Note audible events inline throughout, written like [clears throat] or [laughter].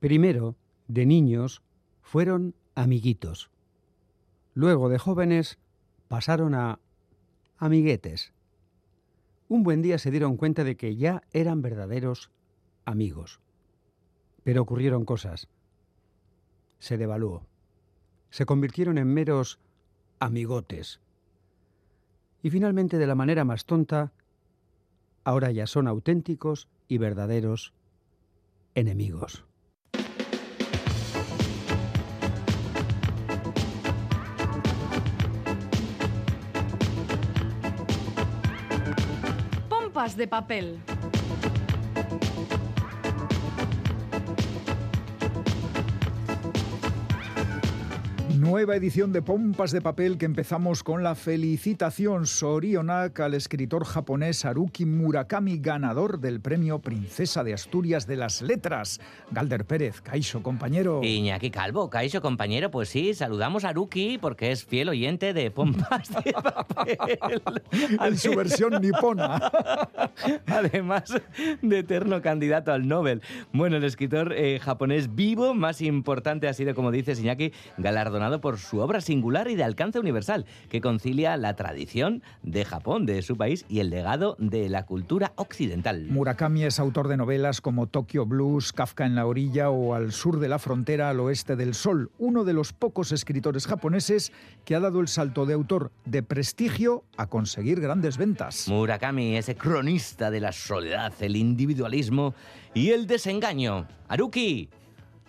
Primero, de niños, fueron amiguitos. Luego, de jóvenes, pasaron a amiguetes. Un buen día se dieron cuenta de que ya eran verdaderos amigos. Pero ocurrieron cosas. Se devaluó. Se convirtieron en meros amigotes. Y finalmente, de la manera más tonta, ahora ya son auténticos y verdaderos enemigos. Pompas de papel. Nueva edición de Pompas de Papel que empezamos con la felicitación Sorionak al escritor japonés Haruki Murakami, ganador del premio Princesa de Asturias de las Letras. Galder Pérez, Caixo, compañero. Iñaki Calvo, Caixo, compañero, pues sí, saludamos a Haruki porque es fiel oyente de Pompas de [laughs] Papel. en su versión nipona. [laughs] Además de eterno candidato al Nobel. Bueno, el escritor eh, japonés vivo más importante ha sido, como dice Iñaki, galardonado por su obra singular y de alcance universal, que concilia la tradición de Japón, de su país, y el legado de la cultura occidental. Murakami es autor de novelas como Tokyo Blues, Kafka en la orilla o Al sur de la frontera, al oeste del sol, uno de los pocos escritores japoneses que ha dado el salto de autor de prestigio a conseguir grandes ventas. Murakami, ese cronista de la soledad, el individualismo y el desengaño. Haruki,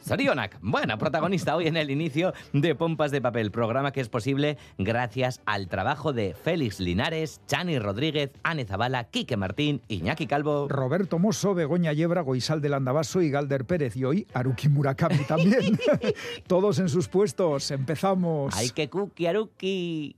Sorionak, bueno, protagonista hoy en el inicio de Pompas de Papel, programa que es posible gracias al trabajo de Félix Linares, Chani Rodríguez, Ane Zabala, Quique Martín, Iñaki Calvo, Roberto Mosso, Begoña Yebra, Goisal del Andabaso y Galder Pérez. Y hoy Haruki Murakami también. [laughs] Todos en sus puestos. Empezamos. ¡Ay, que cookie, Haruki!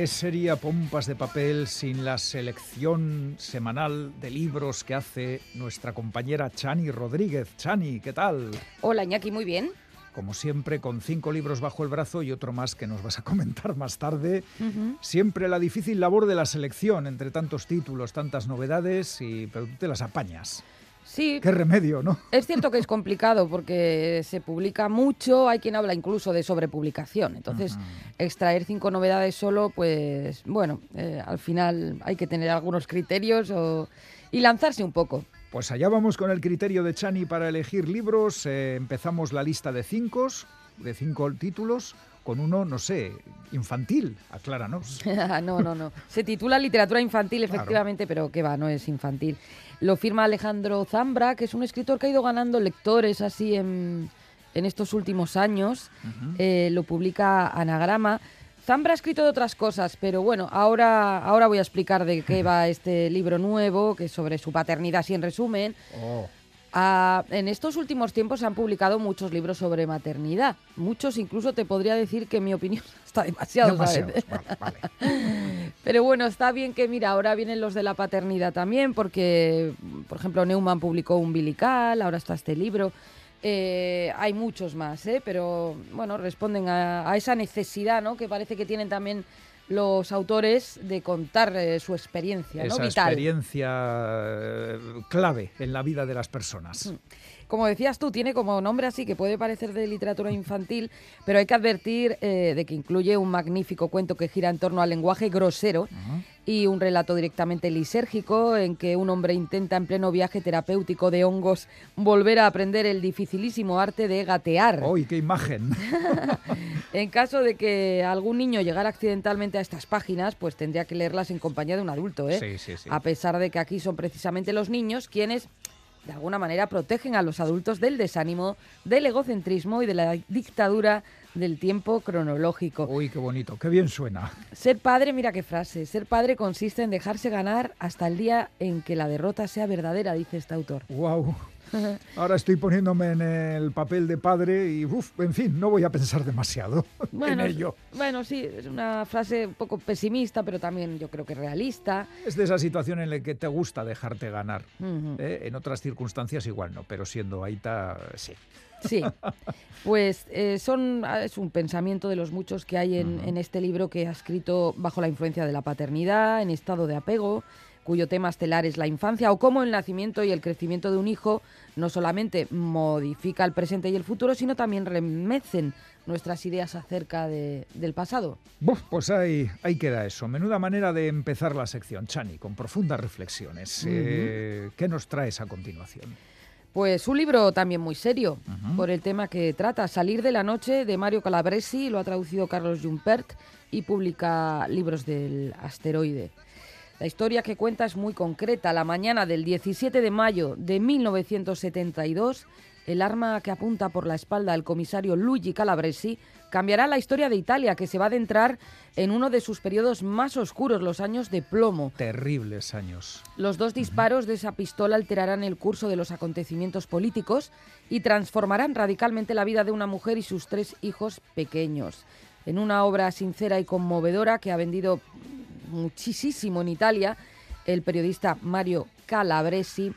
¿Qué sería Pompas de Papel sin la selección semanal de libros que hace nuestra compañera Chani Rodríguez? Chani, ¿qué tal? Hola, Iñaki, muy bien. Como siempre, con cinco libros bajo el brazo y otro más que nos vas a [laughs] comentar más tarde. Siempre la difícil labor de la selección entre tantos títulos, tantas novedades, y, pero tú te las apañas. Sí. Qué remedio, ¿no? Es cierto que es complicado porque se publica mucho, hay quien habla incluso de sobrepublicación. Entonces, extraer cinco novedades solo, pues bueno, eh, al final hay que tener algunos criterios o- y lanzarse un poco. Pues allá vamos con el criterio de Chani para elegir libros. Eh, empezamos la lista de cinco, de cinco títulos, con uno, no sé, infantil. Acláranos. [laughs] no, no, no. Se titula Literatura Infantil, Claro. efectivamente, pero que va, no es infantil. Lo firma Alejandro Zambra, que es un escritor que ha ido ganando lectores así en, en estos últimos años. Eh, lo publica Anagrama. Zambra ha escrito de otras cosas, pero bueno, ahora, ahora voy a explicar de qué [laughs] va este libro nuevo, que es sobre su paternidad, así en resumen. Oh, Ah, en estos últimos tiempos se han publicado muchos libros sobre maternidad. Muchos, incluso te podría decir que en mi opinión [laughs] está demasiado. ¿sabes? demasiados. Vale, vale. [laughs] Pero bueno, está bien que, mira, ahora vienen los de la paternidad también, porque, por ejemplo, Neumann publicó Umbilical, ahora está este libro. Eh, hay muchos más, ¿eh? pero bueno, responden a, a esa necesidad ¿no? que parece que tienen también los autores de contar eh, su experiencia ¿no? Vital. experiencia eh, clave en la vida de las personas. Como decías tú, tiene como nombre así que puede parecer de literatura infantil, [laughs] pero hay que advertir eh, de que incluye un magnífico cuento que gira en torno al lenguaje grosero y un relato directamente lisérgico en que un hombre intenta en pleno viaje terapéutico de hongos volver a aprender el dificilísimo arte de gatear. ¡Uy, qué imagen! [laughs] En caso de que algún niño llegara accidentalmente a estas páginas, pues tendría que leerlas en compañía de un adulto, ¿eh? Sí, sí, sí. A pesar de que aquí son precisamente los niños quienes, de alguna manera, protegen a los adultos del desánimo, del egocentrismo y de la dictadura del tiempo cronológico. ¡Uy, qué bonito! ¡Qué bien suena! Ser padre, mira qué frase, ser padre consiste en dejarse ganar hasta el día en que la derrota sea verdadera, dice este autor. ¡Wow! [laughs] Ahora estoy poniéndome en el papel de padre y, uf, en fin, no voy a pensar demasiado [laughs] Bueno, en ello. bueno, sí, es una frase un poco pesimista, pero también yo creo que realista. Es de esa situación en la que te gusta dejarte ganar. Ujú. ¿eh? En otras circunstancias igual no, pero siendo Aita, sí. Sí, [laughs] pues eh, son, ah, es un pensamiento de los muchos que hay en, en este libro que ha escrito bajo la influencia de la paternidad, en estado de apego, cuyo tema estelar es la infancia, o cómo el nacimiento y el crecimiento de un hijo no solamente modifica el presente y el futuro, sino también remecen nuestras ideas acerca de- del pasado. Buf, pues ahí, ahí queda eso. Menuda manera de empezar la sección, Chani, con profundas reflexiones. Eh, ¿Qué nos traes a continuación? Pues un libro también muy serio por el tema que trata, Salir de la noche de Mario Calabresi, lo ha traducido Carlos Jumpert y publica libros del asteroide. La historia que cuenta es muy concreta. La mañana del 17 de mayo de 1972, el arma que apunta por la espalda al comisario Luigi Calabresi cambiará la historia de Italia, que se va a adentrar en uno de sus periodos más oscuros, los años de plomo. Terribles años. Los dos disparos de esa pistola alterarán el curso de los acontecimientos políticos y transformarán radicalmente la vida de una mujer y sus tres hijos pequeños. En una obra sincera y conmovedora que ha vendido muchísimo en Italia, el periodista Mario Calabresi,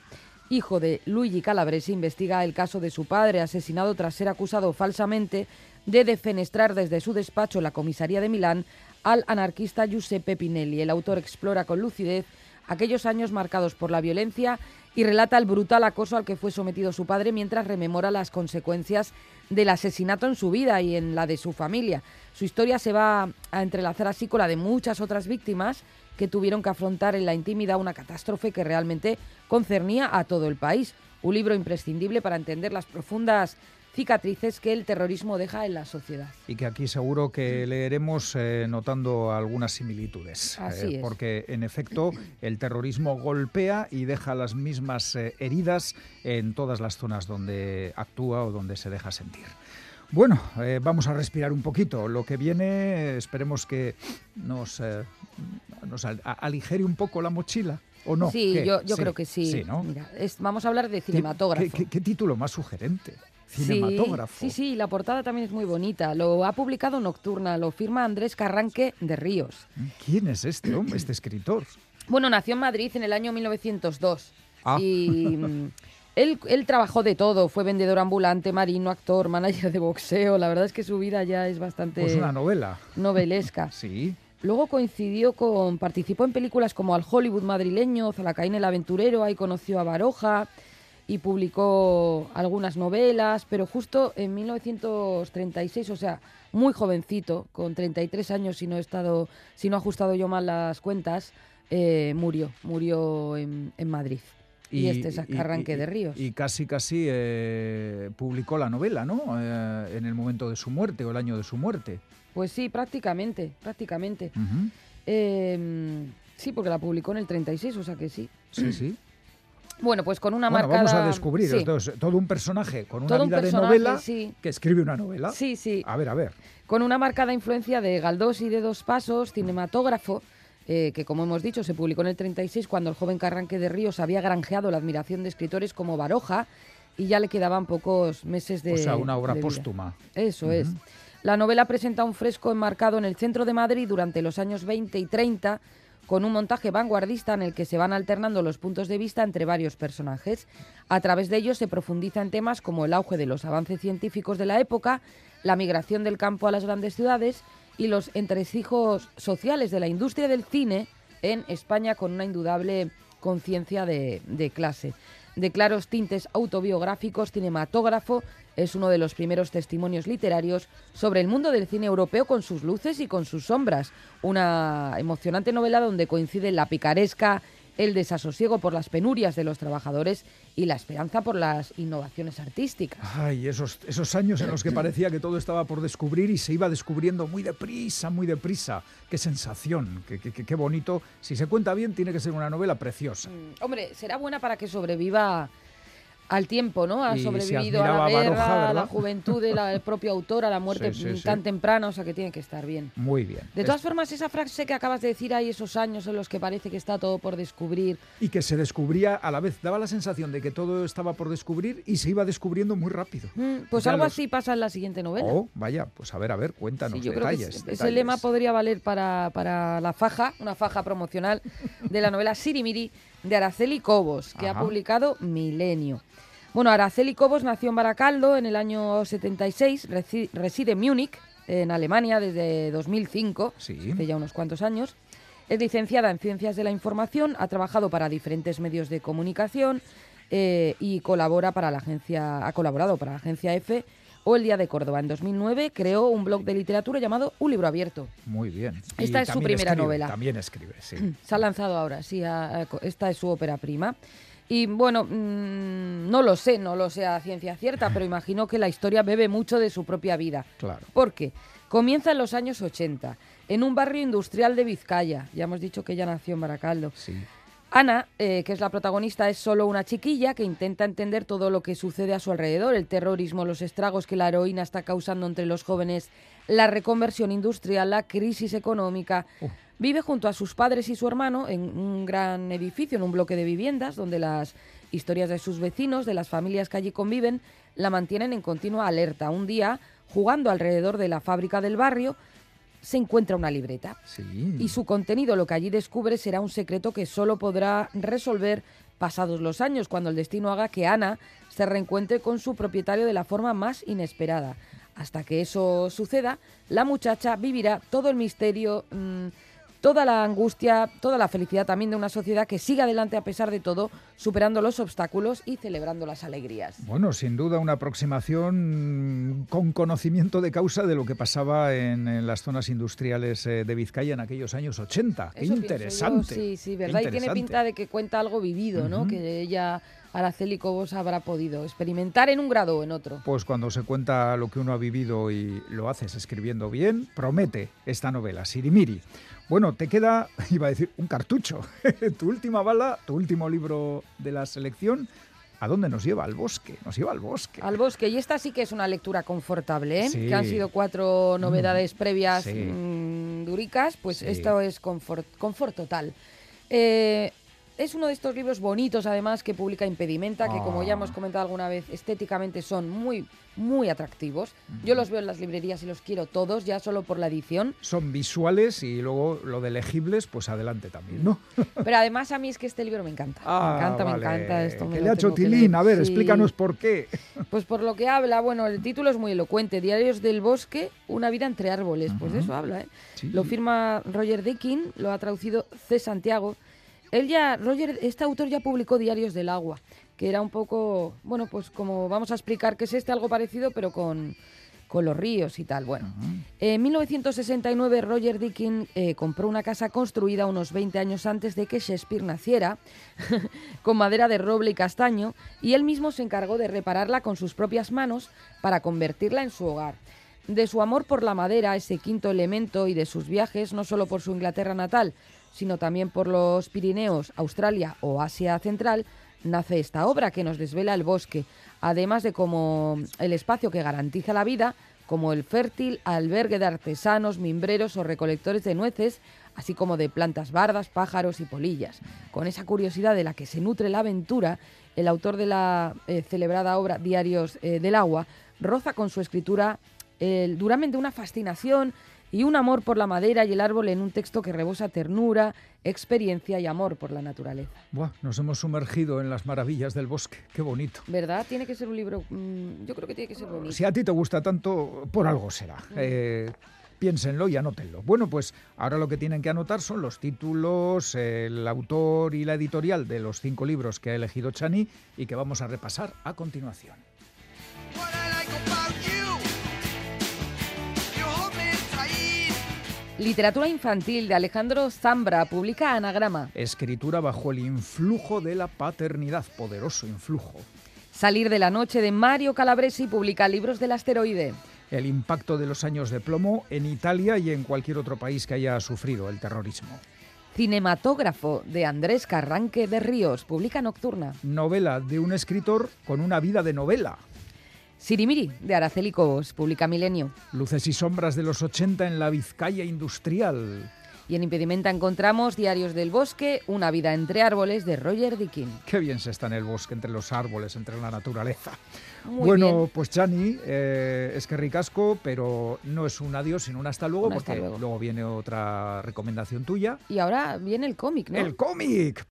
hijo de Luigi Calabresi, investiga el caso de su padre asesinado tras ser acusado falsamente de defenestrar desde su despacho la comisaría de Milán al anarquista Giuseppe Pinelli. El autor explora con lucidez aquellos años marcados por la violencia y relata el brutal acoso al que fue sometido su padre mientras rememora las consecuencias del asesinato en su vida y en la de su familia. Su historia se va a entrelazar así con la de muchas otras víctimas que tuvieron que afrontar en la intimidad una catástrofe que realmente concernía a todo el país. Un libro imprescindible para entender las profundas cicatrices que el terrorismo deja en la sociedad. Y que aquí seguro que leeremos eh, notando algunas similitudes. eh, Así es. Porque en efecto el terrorismo golpea y deja las mismas eh, heridas en todas las zonas donde actúa o donde se deja sentir. Bueno, eh, vamos a respirar un poquito. Lo que viene, esperemos que nos, eh, nos al- a- aligere un poco la mochila. ¿O no? sí, ¿Qué? yo, yo creo que sí. Sí, ¿no? Mira, es- vamos a hablar de ¿Qué- cinematógrafo. ¿Qué, qué- qué título más sugerente? Sí, Cinematógrafo. Sí, sí, la portada también es muy bonita. Lo ha publicado Nocturna, lo firma Andrés Carranque de Ríos. ¿Quién es este hombre, este escritor? Bueno, nació en Madrid en el año 1902 Ah. y mm, él, él trabajó de todo. Fue vendedor ambulante, marino, actor, manager de boxeo. La verdad es que su vida ya es bastante Pues una novela. novelesca. [laughs] Sí. Luego coincidió con, participó en películas como Al Hollywood madrileño, Zalacaín el aventurero, ahí conoció a Baroja y publicó algunas novelas, pero justo en 1936, o sea, muy jovencito, con 33 años, si no he estado, si no he ajustado yo mal las cuentas, eh, murió, murió en, en Madrid. Y, este es y- y- de Ríos. Y casi, casi eh, publicó la novela, ¿no? Eh, en el momento de su muerte o el año de su muerte. Pues sí, prácticamente, prácticamente. Eh, sí, porque la publicó en el 36, o sea que sí. Sí, sí. Bueno, pues con una Bueno, marcada... vamos a descubrir Sí. todo un personaje con una Todo un vida de novela sí. que escribe una novela. Sí, sí. A ver, a ver. Con una marcada influencia de Galdós y de Dos Pasos, cinematógrafo, eh, que como hemos dicho se publicó en el 36 cuando el joven Carranque de Ríos había granjeado la admiración de escritores como Baroja y ya le quedaban pocos meses de o sea, una obra póstuma. Eso es. La novela presenta un fresco enmarcado en el centro de Madrid durante los años 20 y 30, con un montaje vanguardista en el que se van alternando los puntos de vista entre varios personajes. A través de ellos se profundiza en temas como el auge de los avances científicos de la época, la migración del campo a las grandes ciudades y los entresijos sociales de la industria del cine en España con una indudable conciencia de, de clase. De claros tintes autobiográficos, cinematógrafo es uno de los primeros testimonios literarios sobre el mundo del cine europeo con sus luces y con sus sombras. Una emocionante novela donde coinciden la picaresca, el desasosiego por las penurias de los trabajadores y la esperanza por las innovaciones artísticas. Ay, esos, esos años en los que parecía que todo estaba por descubrir y se iba descubriendo muy deprisa, muy deprisa. Qué sensación, qué, qué- qué- bonito. Si se cuenta bien, tiene que ser una novela preciosa. Mm, Hombre, será buena para que sobreviva al tiempo, ¿no? Ha Y sobrevivido a la guerra, Baroja, a la juventud del propio autor, a la muerte Sí, [laughs] sí, sí. tan temprana, o sea que tiene que estar bien. Muy bien. De todas formas, esa frase que acabas de decir, hay esos años en los que parece que está todo por descubrir. Y que se descubría a la vez, daba la sensación de que todo estaba por descubrir y se iba descubriendo muy rápido. Mm, Pues Ya algo los- así pasa en la siguiente novela. Oh, vaya, pues a ver, a ver, cuéntanos yo creo que detalles. es- ese lema podría valer para, para la faja, una faja promocional de la novela Sirimiri de Araceli Cobos, que Ajá. ha publicado Milenio. Bueno, Araceli Cobos nació en Baracaldo en el año 76, reci- reside en Múnich, en Alemania, desde 2005, Sí. hace ya unos cuantos años. Es licenciada en Ciencias de la Información, ha trabajado para diferentes medios de comunicación eh, y colabora para la agencia, ha colaborado para la agencia F o El Día de Córdoba. En 2009 creó un blog de literatura llamado Un Libro Abierto. Muy bien. Esta Y es su primera escribe, novela. También escribe, sí. [clears throat] Se ha lanzado ahora, sí, a- a- esta es su ópera prima. Y bueno, mm, no lo sé, no lo sé a ciencia cierta, pero imagino que la historia bebe mucho de su propia vida. Claro. Porque comienza en los años 80, en un barrio industrial de Vizcaya. Ya hemos dicho que ella nació en Baracaldo. Sí. Ana, eh, que es la protagonista, es solo una chiquilla que intenta entender todo lo que sucede a su alrededor, el terrorismo, los estragos que la heroína está causando entre los jóvenes, la reconversión industrial, la crisis económica. Vive junto a sus padres y su hermano en un gran edificio, en un bloque de viviendas, donde las historias de sus vecinos, de las familias que allí conviven, la mantienen en continua alerta. Un día, jugando alrededor de la fábrica del barrio, se encuentra una libreta Sí. y su contenido, lo que allí descubre, será un secreto que solo podrá resolver pasados los años, cuando el destino haga que Ana se reencuentre con su propietario de la forma más inesperada. Hasta que eso suceda, la muchacha vivirá todo el misterio, mm, toda la angustia, toda la felicidad también de una sociedad que sigue adelante a pesar de todo, superando los obstáculos y celebrando las alegrías. Bueno, sin duda una aproximación con conocimiento de causa de lo que pasaba en, en las zonas industriales eh, de Vizcaya en aquellos años 80. Qué yo, interesante. Sí, sí, ¿verdad? Y tiene pinta de que cuenta algo vivido, ¿no? Que ella, Araceli Cobos, habrá podido experimentar en un grado o en otro. Pues cuando se cuenta lo que uno ha vivido y lo haces escribiendo bien, promete esta novela, Sirimiri. Bueno, te queda, [laughs] iba a decir, un cartucho. [laughs] tu última bala, tu último libro de la selección. ¿A dónde nos lleva? Al bosque. Nos lleva al bosque. Al bosque. Y esta sí que es una lectura confortable, ¿eh? Sí. Que han sido cuatro novedades previas sí. mm, duricas, pues Sí. esto es confort, confort total. Eh, es uno de estos libros bonitos, además, que publica Impedimenta, que como ya Ah. hemos comentado alguna vez, estéticamente son muy, muy atractivos. Yo los veo en las librerías y los quiero todos, ya solo por la edición. Son visuales y luego lo de legibles, pues adelante también, ¿no? [laughs] Pero además a mí es que este libro me encanta. Ah, me encanta, vale. me encanta esto. me Que lo le ha hecho Tilín. A ver, Sí. explícanos por qué. [laughs] Pues por lo que habla, bueno, el título es muy elocuente, Diarios del Bosque, una vida entre árboles, pues de eso habla, ¿eh? Sí. Lo firma Roger Deakin, lo ha traducido C. Santiago. Él ya, Roger, este autor ya publicó Diarios del Agua, que era un poco, bueno, pues como vamos a explicar que es este, algo parecido, pero con, con los ríos y tal. Bueno, en 1969 Roger Deakin eh, compró una casa construida unos 20 años antes de que Shakespeare naciera, [laughs] con madera de roble y castaño, y él mismo se encargó de repararla con sus propias manos para convertirla en su hogar. De su amor por la madera, ese quinto elemento, y de sus viajes, no solo por su Inglaterra natal, sino también por los Pirineos, Australia o Asia Central, nace esta obra que nos desvela el bosque, además de como el espacio que garantiza la vida, como el fértil albergue de artesanos, mimbreros o recolectores de nueces, así como de plantas bardas, pájaros y polillas. Con esa curiosidad de la que se nutre la aventura, el autor de la eh, celebrada obra Diarios eh, del Agua roza con su escritura duramente una fascinación y un amor por la madera y el árbol en un texto que rebosa ternura, experiencia y amor por la naturaleza. Buah, nos hemos sumergido en las maravillas del bosque. Qué bonito. ¿Verdad? Tiene que ser un libro, mm, yo creo que tiene que ser bonito. Si a ti te gusta tanto, por algo será. Eh, piénsenlo y anótenlo. Bueno, pues ahora lo que tienen que anotar son los títulos, el autor y la editorial de los cinco libros que ha elegido Chani y que vamos a repasar a continuación. What I like about you, you Literatura infantil de Alejandro Zambra publica Anagrama. Escritura bajo el influjo de la paternidad, poderoso influjo. Salir de la noche de Mario Calabresi publica Libros del asteroide. El impacto de los años de plomo en Italia y en cualquier otro país que haya sufrido el terrorismo. Cinematógrafo de Andrés Carranque de Ríos, publica Nocturna. Novela de un escritor con una vida de novela. Sirimiri de Araceli Cobos, publica Milenio. Luces y sombras de los 80 en la Vizcaya industrial. Y en Impedimenta encontramos Diarios del Bosque, Una vida entre árboles de Roger Dickin. Qué bien se está en el bosque, entre los árboles, entre la naturaleza. Muy bueno, bien. pues Chani, eh, es que ricasco, pero no es un adiós, sino un hasta luego, Un hasta porque luego. luego viene otra recomendación tuya. Y ahora viene el cómic, ¿no? ¡El cómic!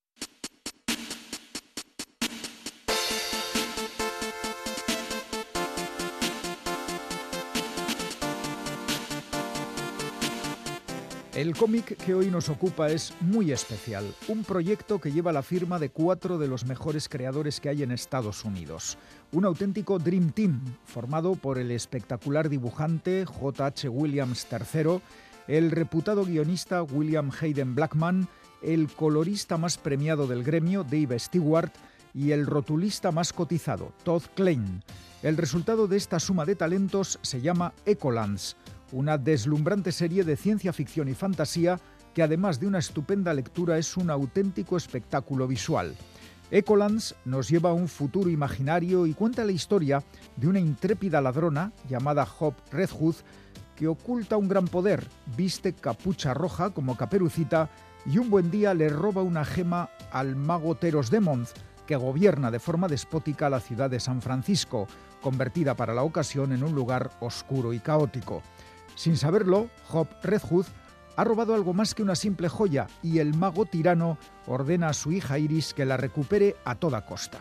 El cómic que hoy nos ocupa es muy especial, un proyecto que lleva la firma de cuatro de los mejores creadores que hay en Estados Unidos. Un auténtico Dream Team, formado por el espectacular dibujante J.H. Williams III, el reputado guionista William Hayden Blackman, el colorista más premiado del gremio, Dave Stewart, y el rotulista más cotizado, Todd Klein. El resultado de esta suma de talentos se llama Ecolands, una deslumbrante serie de ciencia ficción y fantasía que además de una estupenda lectura es un auténtico espectáculo visual. Ecolands nos lleva a un futuro imaginario y cuenta la historia de una intrépida ladrona llamada Hop Redhood que oculta un gran poder, viste capucha roja como caperucita y un buen día le roba una gema al mago Teros Demont, que gobierna de forma despótica la ciudad de San Francisco, convertida para la ocasión en un lugar oscuro y caótico. Sin saberlo, Hop Redhood ha robado algo más que una simple joya y el mago tirano ordena a su hija Iris que la recupere a toda costa.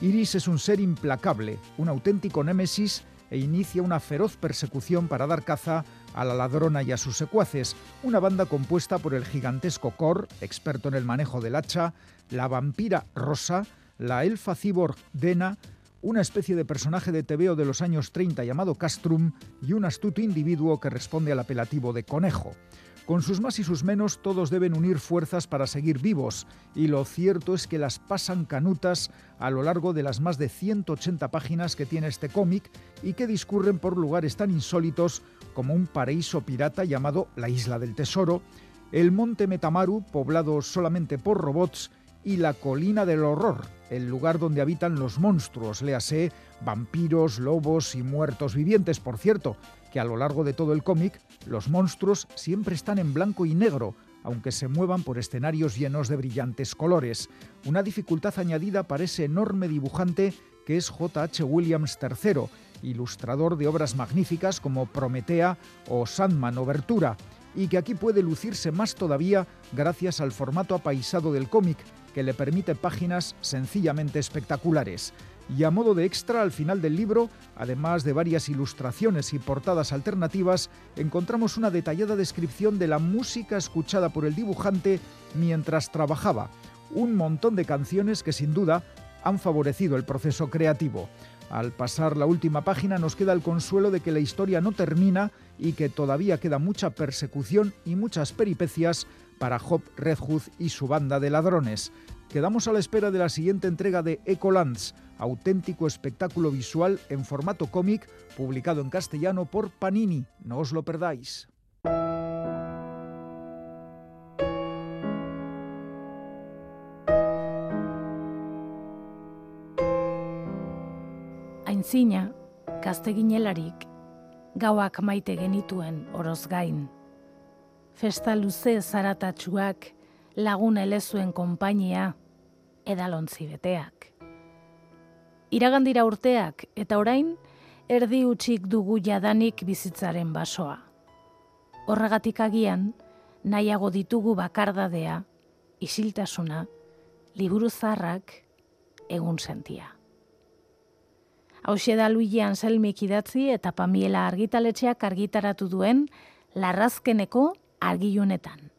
Iris es un ser implacable, un auténtico némesis e inicia una feroz persecución para dar caza a la ladrona y a sus secuaces, una banda compuesta por el gigantesco Cor, experto en el manejo del hacha, la vampira Rosa, la elfa cyborg Dena, una especie de personaje de TVO de los años 30 llamado Castrum y un astuto individuo que responde al apelativo de conejo. Con sus más y sus menos, todos deben unir fuerzas para seguir vivos, y lo cierto es que las pasan canutas a lo largo de las más de 180 páginas que tiene este cómic y que discurren por lugares tan insólitos como un paraíso pirata llamado la Isla del Tesoro, el monte Metamaru, poblado solamente por robots, y la colina del horror, el lugar donde habitan los monstruos, léase vampiros, lobos y muertos vivientes, por cierto, que a lo largo de todo el cómic los monstruos siempre están en blanco y negro, aunque se muevan por escenarios llenos de brillantes colores. Una dificultad añadida para ese enorme dibujante que es J.H. Williams III, ilustrador de obras magníficas como Prometea o Sandman Obertura, y que aquí puede lucirse más todavía gracias al formato apaisado del cómic, que le permite páginas sencillamente espectaculares. Y a modo de extra, al final del libro, además de varias ilustraciones y portadas alternativas, encontramos una detallada descripción de la música escuchada por el dibujante mientras trabajaba. Un montón de canciones que sin duda han favorecido el proceso creativo. Al pasar la última página nos queda el consuelo de que la historia no termina y que todavía queda mucha persecución y muchas peripecias para Hop Redhood y su banda de ladrones. Quedamos a la espera de la siguiente entrega de Ecolands, auténtico espectáculo visual en formato cómic, publicado en castellano por Panini. No os lo perdáis. Aintzina, gazte ginelarik, gauak maite genituen. Festa luze zaratatsuak, lagun elezuen konpainia, edalontzi beteak. Iragandira urteak eta orain, erdi utxik dugu jadanik bizitzaren basoa. Horregatik agian, nahiago ditugu bakardadea, isiltasuna, liburu zarrak, egun sentia. Hauxe da Luigi Anselmik idatzi eta Pamiela argitaletxeak argitaratu duen larrazkeneko argilunetan.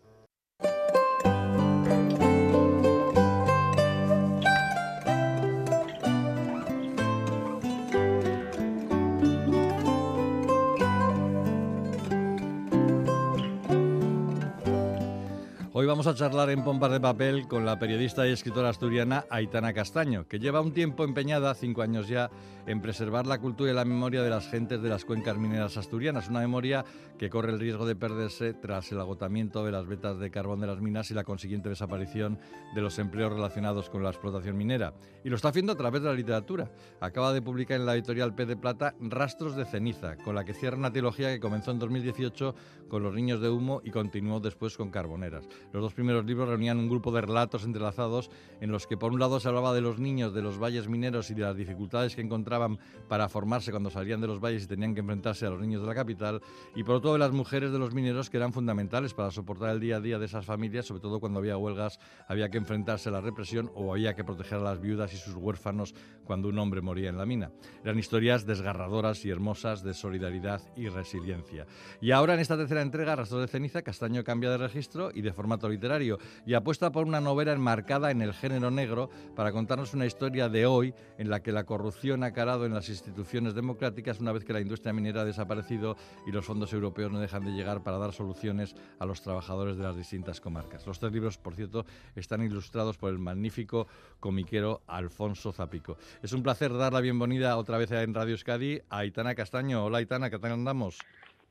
Hoy vamos a charlar en Pompas de Papel con la periodista y escritora asturiana Aitana Castaño, que lleva un tiempo empeñada, cinco años ya, en preservar la cultura y la memoria de las gentes de las cuencas mineras asturianas. Una memoria que corre el riesgo de perderse tras el agotamiento de las vetas de carbón de las minas y la consiguiente desaparición de los empleos relacionados con la explotación minera. Y lo está haciendo a través de la literatura. Acaba de publicar en la editorial P de Plata Rastros de ceniza, con la que cierra una trilogía que comenzó en 2018 con Los niños de humo y continuó después con Carboneras. Los dos primeros libros reunían un grupo de relatos entrelazados en los que por un lado se hablaba de los niños de los valles mineros y de las dificultades que encontraban para formarse cuando salían de los valles y tenían que enfrentarse a los niños de la capital, y por otro de las mujeres de los mineros que eran fundamentales para soportar el día a día de esas familias, sobre todo cuando había huelgas, había que enfrentarse a la represión o había que proteger a las viudas y sus huérfanos cuando un hombre moría en la mina. Eran historias desgarradoras y hermosas de solidaridad y resiliencia. Y ahora en esta tercera entrega, Rastros de ceniza, Castaño cambia de registro y de literario y apuesta por una novela enmarcada en el género negro para contarnos una historia de hoy en la que la corrupción ha calado en las instituciones democráticas una vez que la industria minera ha desaparecido y los fondos europeos no dejan de llegar para dar soluciones a los trabajadores de las distintas comarcas. Los tres libros, por cierto, están ilustrados por el magnífico comiquero Alfonso Zapico. Es un placer dar la bienvenida otra vez en Radio Euskadi a Aitana Castaño. Hola Aitana, ¿qué tal andamos?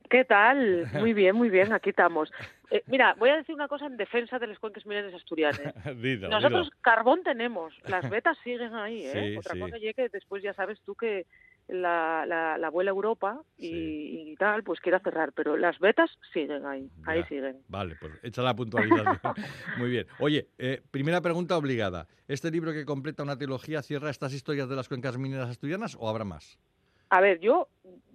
¿Qué tal? Muy bien, muy bien, aquí estamos. Eh, mira, voy a decir una cosa en defensa de los cuenques mineros asturianos. [laughs] Nosotros carbón tenemos, las [laughs] vetas siguen ahí, ¿eh? Sí, Otra sí. cosa es que después ya sabes tú que la, la, la abuela Europa y, y tal, pues quiera cerrar, pero las vetas siguen ahí, ahí Ya. siguen. Vale, pues echa la puntualización. [laughs] Muy bien. Oye, eh, primera pregunta obligada. ¿Este libro que completa una trilogía cierra estas historias de las cuencas mineras asturianas o habrá más? A ver, yo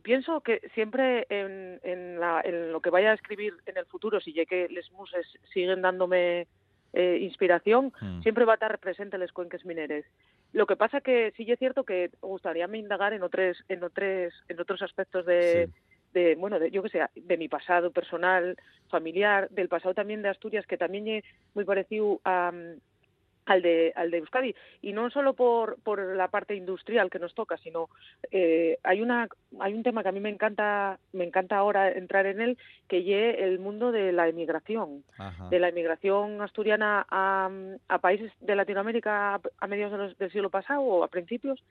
pienso que siempre en, en, la- en lo que vaya a escribir en el futuro, si ya que les muses siguen dándome eh, inspiración, Mm. siempre va a estar presente les cuenques mineres. Lo que pasa que sí es cierto que gustaría me indagar en otros en otros en otros aspectos de, Sí. de bueno, de, yo que sé, de mi pasado personal, familiar, del pasado también de Asturias que también es muy parecido a al de al de Euskadi y no solo por por la parte industrial que nos toca sino eh, hay una hay un tema que a mí me encanta me encanta ahora entrar en él que es el mundo de la emigración Ajá. de la emigración asturiana a, a países de Latinoamérica a- a mediados de los- del siglo pasado o a principios,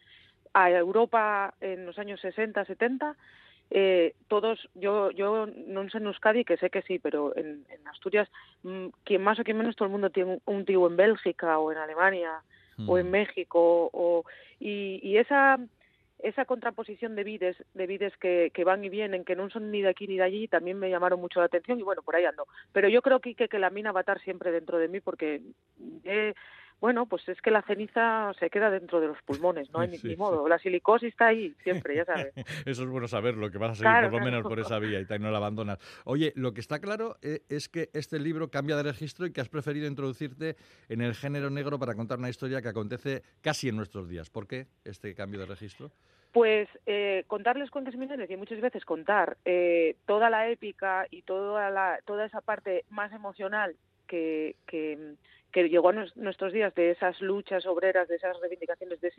a Europa en los años 60, 70. Eh, todos, yo, yo no sé en Euskadi, que sé que sí, pero en, en Asturias, mm, quien más o quien menos, todo el mundo tiene un, un tío en Bélgica o en Alemania o en Mm. México o y, y esa esa contraposición de vides de vides que, que van y vienen que no son ni de aquí ni de allí también me llamaron mucho la atención y bueno por ahí ando pero yo creo que, que, que la mina va a estar siempre dentro de mí porque eh, bueno pues es que la ceniza se queda dentro de los pulmones no hay Sí, ni sí. modo la silicosis está ahí siempre ya sabes [laughs] Eso es bueno saberlo, que vas a seguir Claro, por lo menos por esa vía y no la abandonas. Oye, lo que está claro eh, es que este libro cambia de registro y que has preferido introducirte en el género negro para contar una historia que acontece casi en nuestros días. ¿Por qué este cambio de registro? Pues eh, contarles cuentos mineros y muchas veces contar eh, toda la épica y toda, la, toda esa parte más emocional que, que, que llegó a nues- nuestros días de esas luchas obreras, de esas reivindicaciones de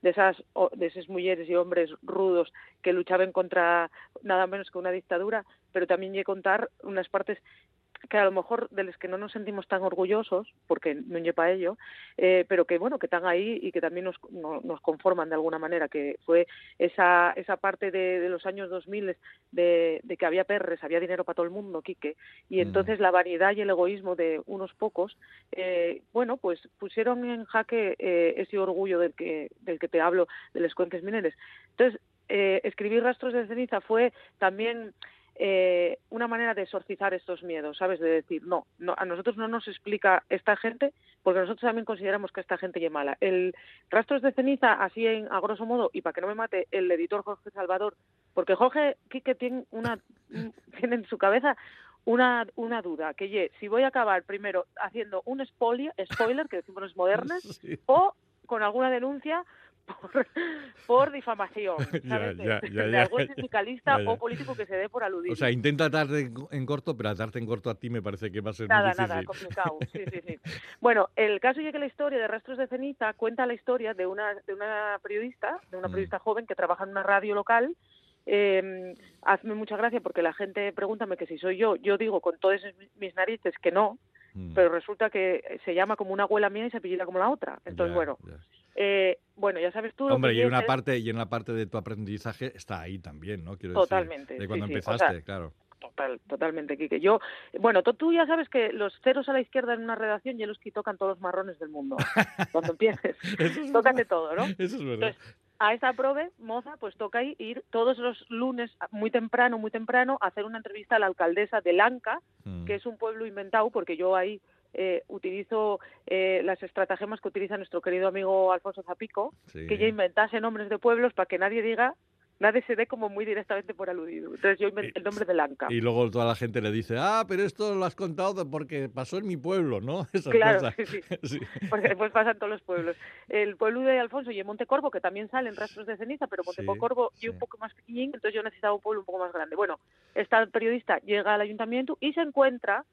de esas de esas mujeres y hombres rudos que luchaban contra nada menos que una dictadura, pero también llegué a contar unas partes que a lo mejor de las que no nos sentimos tan orgullosos, porque no lleva ello, eh, pero que bueno, que están ahí y que también nos, no- nos conforman de alguna manera, que fue esa, esa parte de, de los años 2000 de, de que había perres, había dinero para todo el mundo, Quique, y Mm. entonces la vanidad y el egoísmo de unos pocos, eh, bueno, pues pusieron en jaque eh, ese orgullo del que, del que te hablo, de los cuenques mineres. Entonces, eh, escribir Rastros de ceniza fue también eh, una manera de exorcizar estos miedos, ¿sabes? De decir, no, no, a nosotros no nos explica esta gente, porque nosotros también consideramos que esta gente es mala. El Rastros de ceniza, así en, a grosso modo, y para que no me mate el editor Jorge Salvador, porque Jorge Quique tiene, una, [laughs] tiene en su cabeza una, una duda, que ye, si voy a acabar primero haciendo un spoiler, spoiler que decimos los modernos, [laughs] Sí. o con alguna denuncia por, [laughs] por difamación. [laughs] De- ya, ya, de ya, algún sindicalista [laughs] o político que se dé por aludir. O sea, intenta atarte en, corto, pero atarte en corto a ti me parece que va a ser muy Nada, difícil. nada, complicado. Sí, sí, sí. Bueno, el caso es que la historia de Rastros de Ceniza cuenta la historia de una, de una periodista, de una Mm. periodista joven que trabaja en una radio local. Eh, hazme mucha gracia porque la gente pregúntame que si soy yo. Yo digo con todas mis narices que no, Mm. pero resulta que se llama como una abuela mía y se apellida como la otra. Entonces, bueno. Eh, bueno, ya sabes tú lo Hombre, que y es una parte y en la parte de tu aprendizaje está ahí también, ¿no? Quiero Totalmente, decir, de sí, cuando sí, o empezaste, sea, claro. Total, totalmente, Quique. Yo, bueno, tú- ya sabes que los ceros a la izquierda en una redacción y los que tocan todos los marrones del mundo. Cuando [laughs] empieces, tócate todo, ¿no? Eso es verdad. Entonces, a esta prove, moza, pues toca ir todos los lunes, muy temprano, muy temprano, a hacer una entrevista a la alcaldesa de Lanca, Mm. que es un pueblo inventado, porque yo ahí eh, utilizo eh, las estratagemas que utiliza nuestro querido amigo Alfonso Zapico, Sí. que ya inventase nombres de pueblos para que nadie diga, nadie se dé como muy directamente por aludido. Entonces yo inventé el nombre de Lanca. Y luego toda la gente le dice, ah, pero esto lo has contado porque pasó en mi pueblo, ¿no? [laughs] Esas Claro, cosas. sí, sí. [laughs] Sí. Porque después pasan todos los pueblos. El pueblo de Alfonso y en Montecorvo, que también salen rastros de ceniza, pero Sí, Montecorvo y sí. un poco más pequeñín, entonces yo necesitaba un pueblo un poco más grande. Bueno, esta periodista llega al ayuntamiento y se encuentra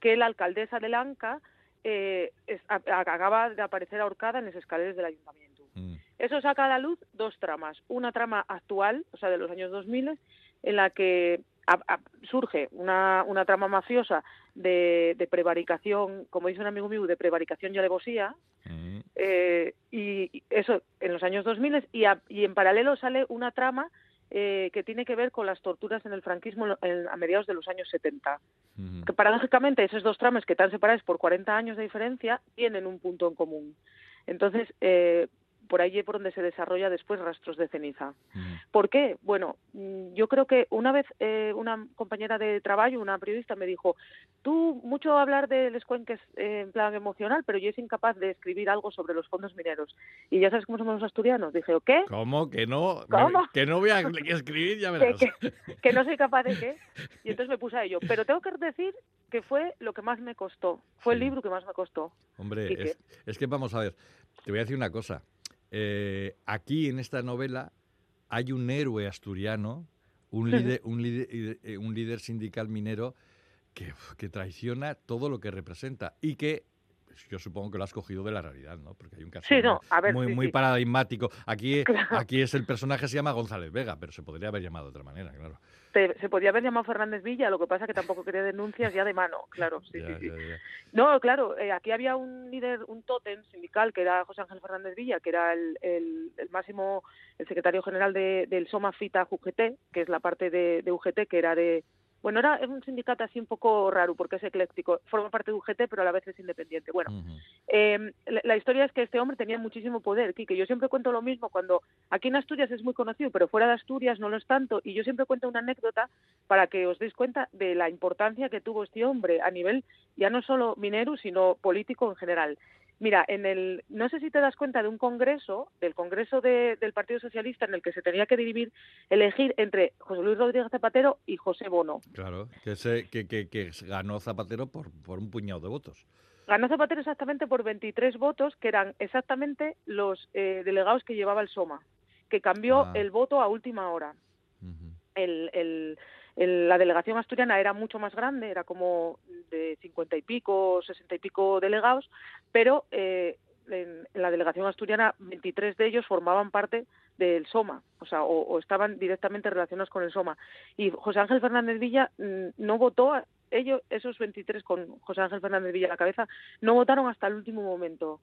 que la alcaldesa de Lanca eh, es- a- acaba de aparecer ahorcada en las escaleras del ayuntamiento. Mm. Eso saca a la luz dos tramas. Una trama actual, o sea, de los años 2000, en la que a- a- surge una, una trama mafiosa de, de prevaricación, como dice un amigo mío, de prevaricación y alevosía, Mm. eh, y eso en los años 2000 y, a- y en paralelo sale una trama eh, que tiene que ver con las torturas en el franquismo en- a mediados de los años 70. Mm. Que paradójicamente esos dos tramas que están separados por 40 años de diferencia tienen un punto en común. Entonces, eh, por allí es por donde se desarrolla después Rastros de Ceniza. Mm. ¿Por qué? Bueno, mm, yo creo que una vez eh, una compañera de trabajo, una periodista, me dijo, tú mucho hablar de los cuenques eh, en plan emocional, pero yo es incapaz de escribir algo sobre los fondos mineros. Y ya sabes cómo somos los asturianos. Dije, ¿o qué? ¿Cómo? Que no, ¿Cómo? que no voy a [laughs] escribir, ya que, verás. que- que no soy capaz de [laughs] qué. Y entonces me puse a ello. Pero tengo que decir que fue lo que más me costó. Fue el libro que más me costó. Hombre, es, es que vamos a ver, te voy a decir una cosa. Eh, aquí en esta novela hay un héroe asturiano, un líder, un líder, eh, un líder sindical minero que, que traiciona todo lo que representa y que yo supongo que lo has cogido de la realidad, ¿no? Porque hay un caso Sí, muy- no, a ver, muy, sí, muy sí. paradigmático. Aquí, [laughs] Claro. aquí es el personaje se llama González Vega, pero se podría haber llamado de otra manera, claro. Se, se podía haber llamado Fernández Villa, lo que pasa que tampoco quería denuncias ya de mano, claro. Sí, Ya, sí, sí. ya, ya. No, claro, eh, aquí había un líder, un tótem sindical, que era José Ángel Fernández Villa, que era el, el- el máximo, el secretario general de- del Soma Fita UGT, que es la parte de, de UGT, que era de... Bueno, era, un sindicato así un poco raro, porque es ecléctico. Forma parte de UGT, pero a la vez es independiente. Bueno, eh, la, la historia es que este hombre tenía muchísimo poder, Quique. Yo siempre cuento lo mismo cuando aquí en Asturias es muy conocido, pero fuera de Asturias no lo es tanto. Y yo siempre cuento una anécdota para que os deis cuenta de la importancia que tuvo este hombre a nivel ya no solo minero, sino político en general. Mira, en el, no sé si te das cuenta de un congreso, del congreso de- del Partido Socialista, en el que se tenía que dividir, elegir entre José Luis Rodríguez Zapatero y José Bono. Claro, que, se, que, que, que ganó Zapatero por, por un puñado de votos. Ganó Zapatero exactamente por 23 votos, que eran exactamente los eh, delegados que llevaba el Soma, que cambió Ah. el voto a última hora. El- la delegación asturiana era mucho más grande, era como de 50 y pico, 60 y pico delegados, pero eh, en, la delegación asturiana 23 de ellos formaban parte del SOMA, o sea, o, o estaban directamente relacionados con el SOMA. Y José Ángel Fernández Villa mm, no votó, ellos, esos 23 con José Ángel Fernández Villa a la cabeza, no votaron hasta el último momento.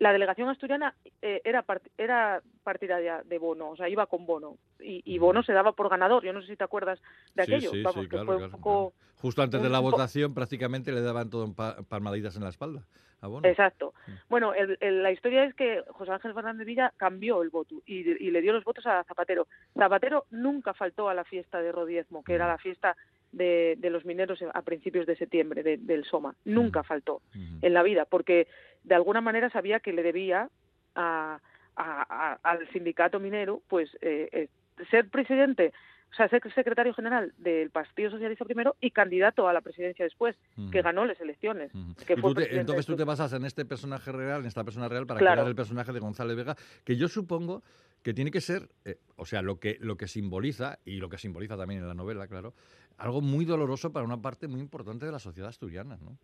La delegación asturiana eh, era, part- era partidaria de Bono, o sea, iba con Bono. Y, y Bono se daba por ganador. Yo no sé si te acuerdas de Sí, aquello. sí, Vamos, sí, que claro, fue claro, un poco. Justo antes de la votación prácticamente le daban todo en pa- palmaditas en la espalda a Bono. Exacto. Mm. Bueno, el- el- la historia es que José Ángel Fernández Villa cambió el voto y, y le dio los votos a Zapatero. Zapatero nunca faltó a la fiesta de Rodiezmo, que era Mm. la fiesta de, de los mineros a principios de septiembre de- del Soma. Nunca faltó en la vida, porque de alguna manera sabía que le debía a, a- a- al sindicato minero, pues eh, eh, ser presidente, o sea, ser secretario general del Partido Socialista primero y candidato a la presidencia después, que ganó las elecciones. Que Y fue tú te- presidente entonces tú te basas en este personaje real, en esta persona real, para Claro. crear el personaje de González Vega, que yo supongo que tiene que ser, eh, o sea, lo que, lo que simboliza, y lo que simboliza también en la novela, claro, algo muy doloroso para una parte muy importante de la sociedad asturiana, ¿no?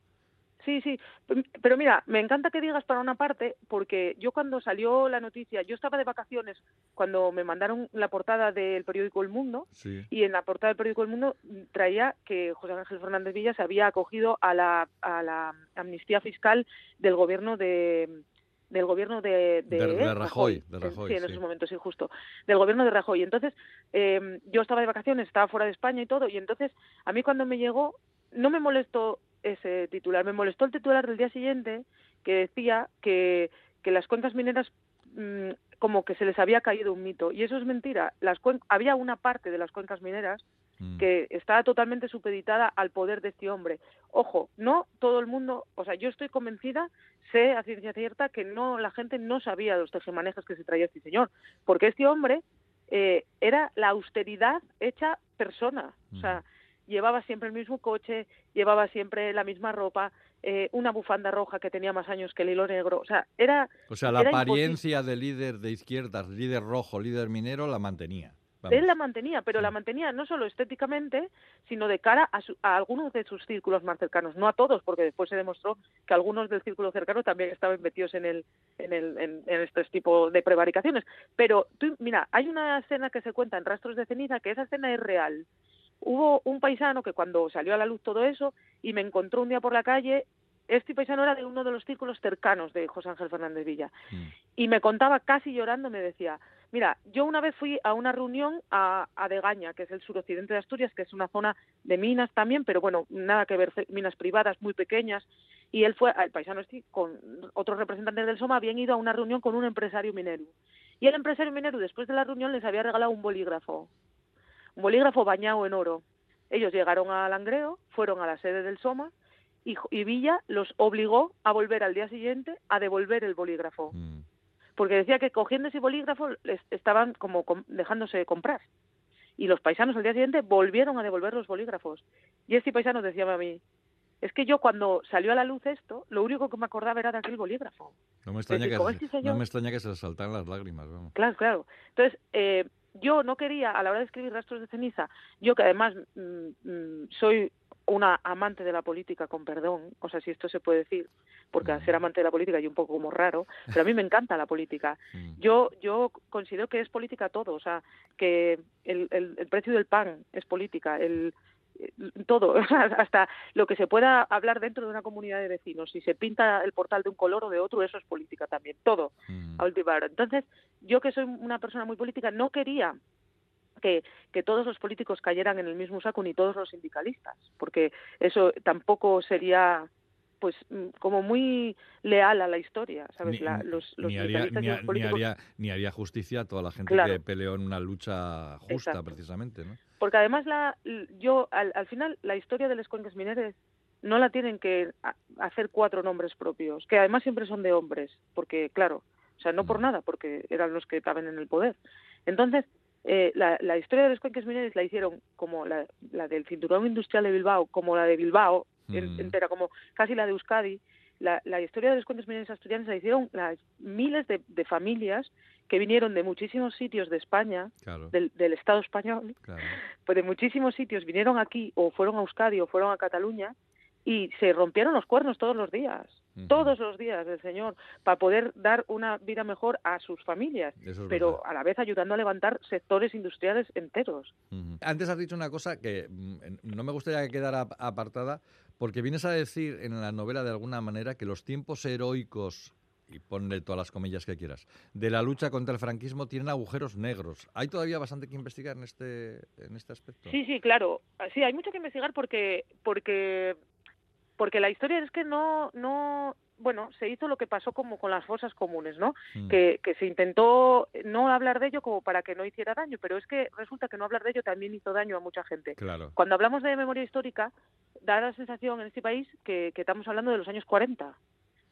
Sí, sí, P- pero mira, me encanta que digas para una parte, porque yo cuando salió la noticia, yo estaba de vacaciones cuando me mandaron la portada del periódico El Mundo, Sí. y en la portada del periódico El Mundo mm, traía que José Ángel Fernández Villa se había acogido a la, a la amnistía fiscal del gobierno de del gobierno de, de, De- de Rajoy, Rajoy, sí, en sí. esos momentos, sí, justo, del gobierno de Rajoy. Entonces, eh, yo estaba de vacaciones, estaba fuera de España y todo, y entonces a mí cuando me llegó, no me molestó ese titular, me molestó el titular del día siguiente que decía que, que las cuencas mineras mm, como que se les había caído un mito, y eso es mentira. Las había una parte de las cuencas mineras Mm. que está totalmente supeditada al poder de este hombre. Ojo, no todo el mundo, o sea, yo estoy convencida, sé a ciencia cierta que no la gente no sabía de los tejemanejes que se traía este señor, porque este hombre eh, era la austeridad hecha persona, o sea, llevaba siempre el mismo coche, llevaba siempre la misma ropa, eh, una bufanda roja que tenía más años que el hilo negro, o sea, era O sea, la era imposible. apariencia de líder de izquierdas, líder rojo, líder minero, la mantenía. Vamos. Él la mantenía, pero la mantenía no solo estéticamente, sino de cara a, su- a algunos de sus círculos más cercanos, no a todos, porque después se demostró que algunos del círculo cercano también estaban metidos en el, en el, en, en este tipo de prevaricaciones. Pero tú, mira, hay una escena que se cuenta en Rastros de ceniza que esa escena es real. Hubo un paisano que cuando salió a la luz todo eso y me encontró un día por la calle, este paisano era de uno de los círculos cercanos de José Ángel Fernández Villa Mm. y me contaba casi llorando, me decía, mira, yo una vez fui a una reunión a, a Degaña, que es el suroccidente de Asturias, que es una zona de minas también, pero bueno, nada que ver, minas privadas muy pequeñas, y él fue, el paisano este, con otros representantes del SOMA, habían ido a una reunión con un empresario minero. Y el empresario minero, después de la reunión, les había regalado un bolígrafo, un bolígrafo bañado en oro. Ellos llegaron a Langreo, fueron a la sede del SOMA, y, Villa los obligó a volver al día siguiente a devolver el bolígrafo Mm. porque decía que cogiendo ese bolígrafo les estaban como com- dejándose comprar. Y los paisanos al día siguiente volvieron a devolver los bolígrafos. Y este paisano decía a mí, es que yo cuando salió a la luz esto, lo único que me acordaba era de aquel bolígrafo. No me extraña, decir, que, se- este no me extraña que se le saltaran las lágrimas. Vamos. Claro, claro. Entonces, eh, yo no quería, a la hora de escribir Rastros de Ceniza, yo que además mm, mm, soy una amante de la política, con perdón, o sea, si esto se puede decir, porque al ser amante de la política y un poco como raro, pero a mí me encanta la política. [laughs] Mm. Yo, yo considero que es política todo, o sea, que el, el, el precio del pan es política, el- todo, o [laughs] sea, hasta lo que se pueda hablar dentro de una comunidad de vecinos, si se pinta el portal de un color o de otro, eso es política también, todo Mm. a última hora. Entonces, yo que soy una persona muy política, no quería que, que todos los políticos cayeran en el mismo saco ni todos los sindicalistas, porque eso tampoco sería pues mm, como muy leal a la historia, ¿sabes? Ni, La- los, los ni haría, ni políticos haría, ni haría justicia a toda la gente Claro. que peleó en una lucha justa, Exacto. precisamente. ¿no? porque además la yo al, al final la historia de los cuencas mineres no la tienen que hacer cuatro nombres propios que además siempre son de hombres porque claro o sea no por Mm. nada porque eran los que estaban en el poder entonces eh, la, la historia de los cuencas mineres la hicieron como la, la del cinturón industrial de Bilbao como la de Bilbao en- Mm. entera como casi la de Euskadi la, la historia de los cuencas mineros asturianos la hicieron las miles de, de familias que vinieron de muchísimos sitios de España Claro, del, del Estado español claro. pues de muchísimos sitios vinieron aquí o fueron a Euskadi o fueron a Cataluña y se rompieron los cuernos todos los días. Todos los días del Señor, para poder dar una vida mejor a sus familias, es pero verdad. a la vez ayudando a levantar sectores industriales enteros. Antes has dicho una cosa que mm, no me gustaría que quedara ap- apartada, porque vienes a decir en la novela de alguna manera que los tiempos heroicos, y ponle todas las comillas que quieras, de la lucha contra el franquismo tienen agujeros negros. ¿Hay todavía bastante que investigar en este, en este aspecto? Sí, sí, claro. Sí, hay mucho que investigar porque porque porque la historia es que no no bueno, se hizo lo que pasó como con las fosas comunes, ¿no? Mm. que, que se intentó no hablar de ello como para que no hiciera daño, pero es que resulta que no hablar de ello también hizo daño a mucha gente. Claro. Cuando hablamos de memoria histórica, da la sensación en este país que, que estamos hablando de los años 40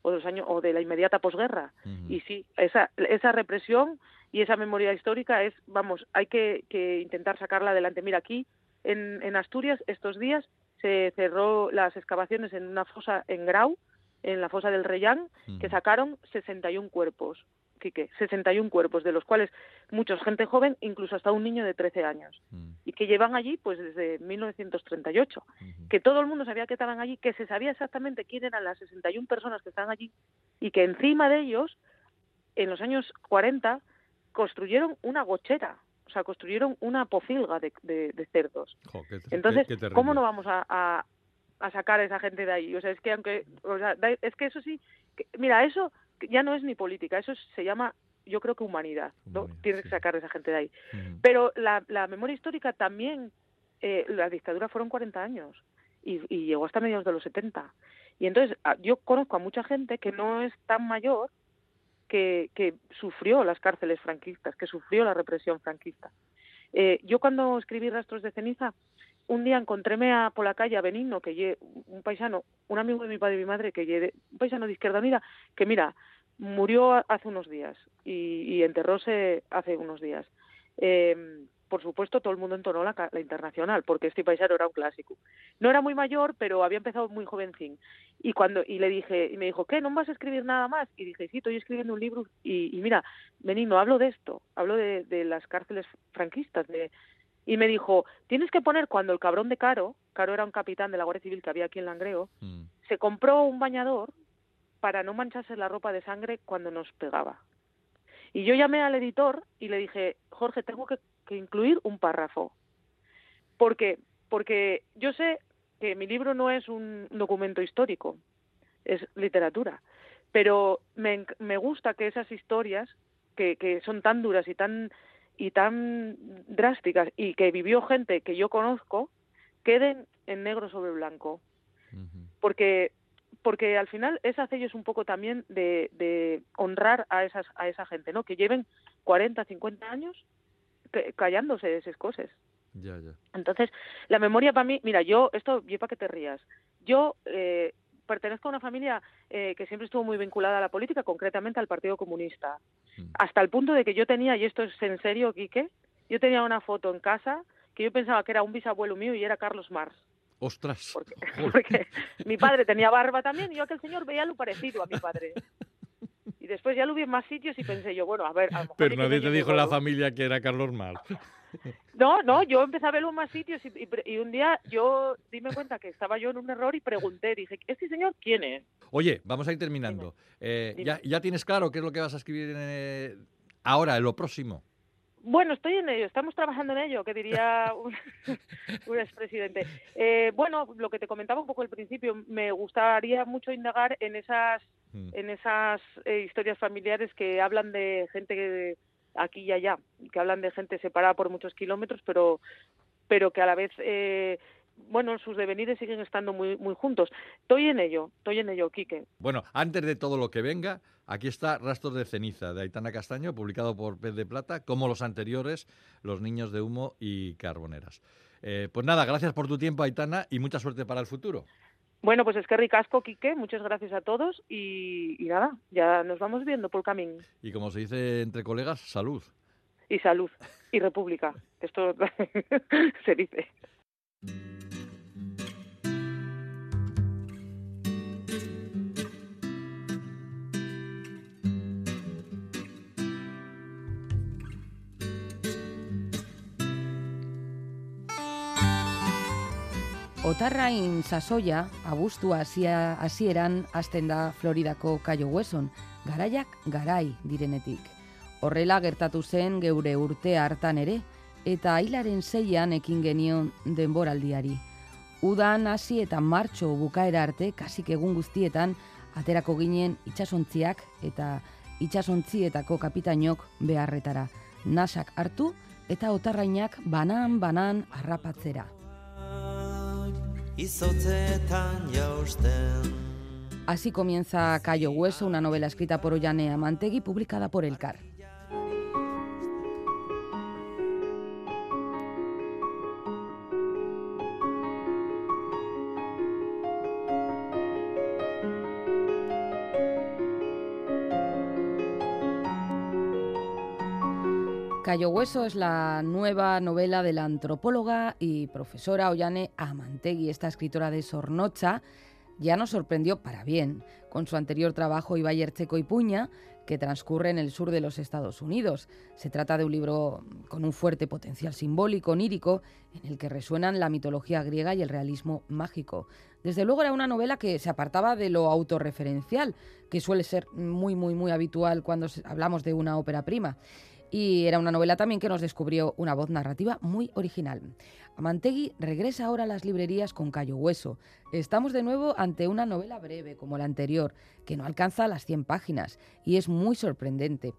o de los años o de la inmediata posguerra. Y sí, esa esa represión y esa memoria histórica es, vamos, hay que, que intentar sacarla adelante. Mira, aquí en, en Asturias estos días se cerró las excavaciones en una fosa en Grau, en la fosa del Reyán, que Ujú. sacaron 61 cuerpos Quique, 61 cuerpos, de los cuales muchos gente joven, incluso hasta un niño de 13 años, Mm, y que llevan allí pues desde 1938, ujú. que todo el mundo sabía que estaban allí, que se sabía exactamente quién eran las 61 personas que estaban allí, y que encima de ellos, en los años 40, construyeron una gochera, sea, construyeron una pocilga de, de- de cerdos. Jo, qué- qué- Entonces, qué. ¿cómo no vamos a, a- a sacar a esa gente de ahí? O sea, es que aunque, o sea, es que eso sí, que- mira, eso ya no es ni política, eso se llama, yo creo que humanidad, ¿no? Humanidad, Tienes sí. que sacar a esa gente de ahí. Pero la, la memoria histórica también, eh, la dictadura fueron 40 años y, y llegó hasta mediados de los 70. Y entonces yo conozco a mucha gente que no es tan mayor que, que sufrió las cárceles franquistas, que sufrió la represión franquista. Eh, yo cuando escribí Rastros de Ceniza, un día encontréme a, por la calle a Benigno, que lle, un paisano, un amigo de mi padre y mi madre, que lle un paisano de Izquierda Unida, que mira, murió hace unos días y, y enterróse hace unos días. Eh, por supuesto, todo el mundo entonó la, la internacional, porque este paisano era un clásico. No era muy mayor, pero había empezado muy jovencín. Y cuando y le dije, y me dijo, ¿qué? ¿No vas a escribir nada más? Y dije, sí, estoy escribiendo un libro. Y, y mira, Benigno, hablo de esto, hablo de, de las cárceles franquistas. De, y me dijo, tienes que poner cuando el cabrón de Caro, Caro era un capitán de la Guardia Civil que había aquí en Langreo, Mm, se compró un bañador para no mancharse la ropa de sangre cuando nos pegaba. Y yo llamé al editor y le dije, Jorge, tengo que, que incluir un párrafo. Porque, porque yo sé que mi libro no es un documento histórico, es literatura. Pero me, me gusta que esas historias, que, que son tan duras y tan, y tan drásticas, y que vivió gente que yo conozco, queden en negro sobre blanco porque porque al final es hacerles un poco también de, de honrar a esas a esa gente no que lleven 40 50 años callándose de esas cosas Ya, ya. entonces la memoria para mí mira yo esto yo para que te rías yo eh, pertenezco a una familia eh, que siempre estuvo muy vinculada a la política concretamente al Partido Comunista Mm. hasta el punto de que yo tenía y esto es en serio Quique yo tenía una foto en casa que yo pensaba que era un bisabuelo mío y era Carlos Marx Ostras. porque, porque mi padre tenía barba también y yo aquel señor veía lo parecido a mi padre. [laughs] Y después ya lo vi en más sitios y pensé yo, bueno, a ver, a lo mejor Pero nadie te dijo en la familia que era Carlos Marx. [laughs] No, no, yo empecé a verlo en más sitios y, y y un día yo dime cuenta que estaba yo en un error y pregunté, dije, ¿este señor quién es? Oye, vamos a ir terminando. Eh, Dime. ya, ¿Ya tienes claro qué es lo que vas a escribir en, eh, ahora, en lo próximo? Bueno, estoy en ello, estamos trabajando en ello, que diría [laughs] un, [laughs] un expresidente. Eh, bueno, lo que te comentaba un poco al principio, me gustaría mucho indagar en esas Mm. en esas eh, historias familiares que hablan de gente que- aquí y allá, que hablan de gente separada por muchos kilómetros, pero pero que a la vez eh, bueno, sus devenires siguen estando muy muy juntos. Estoy en ello, estoy en ello, Quique. Bueno, antes de todo lo que venga, aquí está Rastros de ceniza de Aitana Castaño, publicado por Pez de Plata, como los anteriores, Los niños de humo y Carboneras. Eh, pues nada, gracias por tu tiempo, Aitana, y mucha suerte para el futuro. Bueno, pues es que ricasco, Quique, muchas gracias a todos y, y nada, ya nos vamos viendo por el camino. Y como se dice entre colegas, salud. Y salud, y república, esto [laughs] se dice. Otarrain sasoia, abustua hasia hasieran hasten da Floridako Kaio Wesson, garaiak garai direnetik. Horrela gertatu zen geure urte hartan ere, eta hilaren zeian ekin genion denboraldiari. Udan hasi eta martxo bukaera arte, kasik egun guztietan, aterako ginen itsasontziak eta itsasontzietako kapitainok beharretara. Nasak hartu eta otarrainak banan-banan harrapatzera. Así comienza Cayo Hueso, una novela escrita por Ollane Amantegui, publicada por El Cayo Hueso es la nueva novela de la antropóloga y profesora Ollane Amantegui, esta escritora de Sornocha, ya nos sorprendió para bien con su anterior trabajo Ibayercheco y Puña, que transcurre en el sur de los Estados Unidos. Se trata de un libro con un fuerte potencial simbólico, onírico, en el que resuenan la mitología griega y el realismo mágico. Desde luego era una novela que se apartaba de lo autorreferencial, que suele ser muy, muy, muy habitual cuando hablamos de una ópera prima. Y era una novela también que nos descubrió una voz narrativa muy original. Amantegui regresa ahora a las librerías con Cayo Hueso. Estamos de nuevo ante una novela breve, como la anterior, que no alcanza las 100 páginas y es muy sorprendente.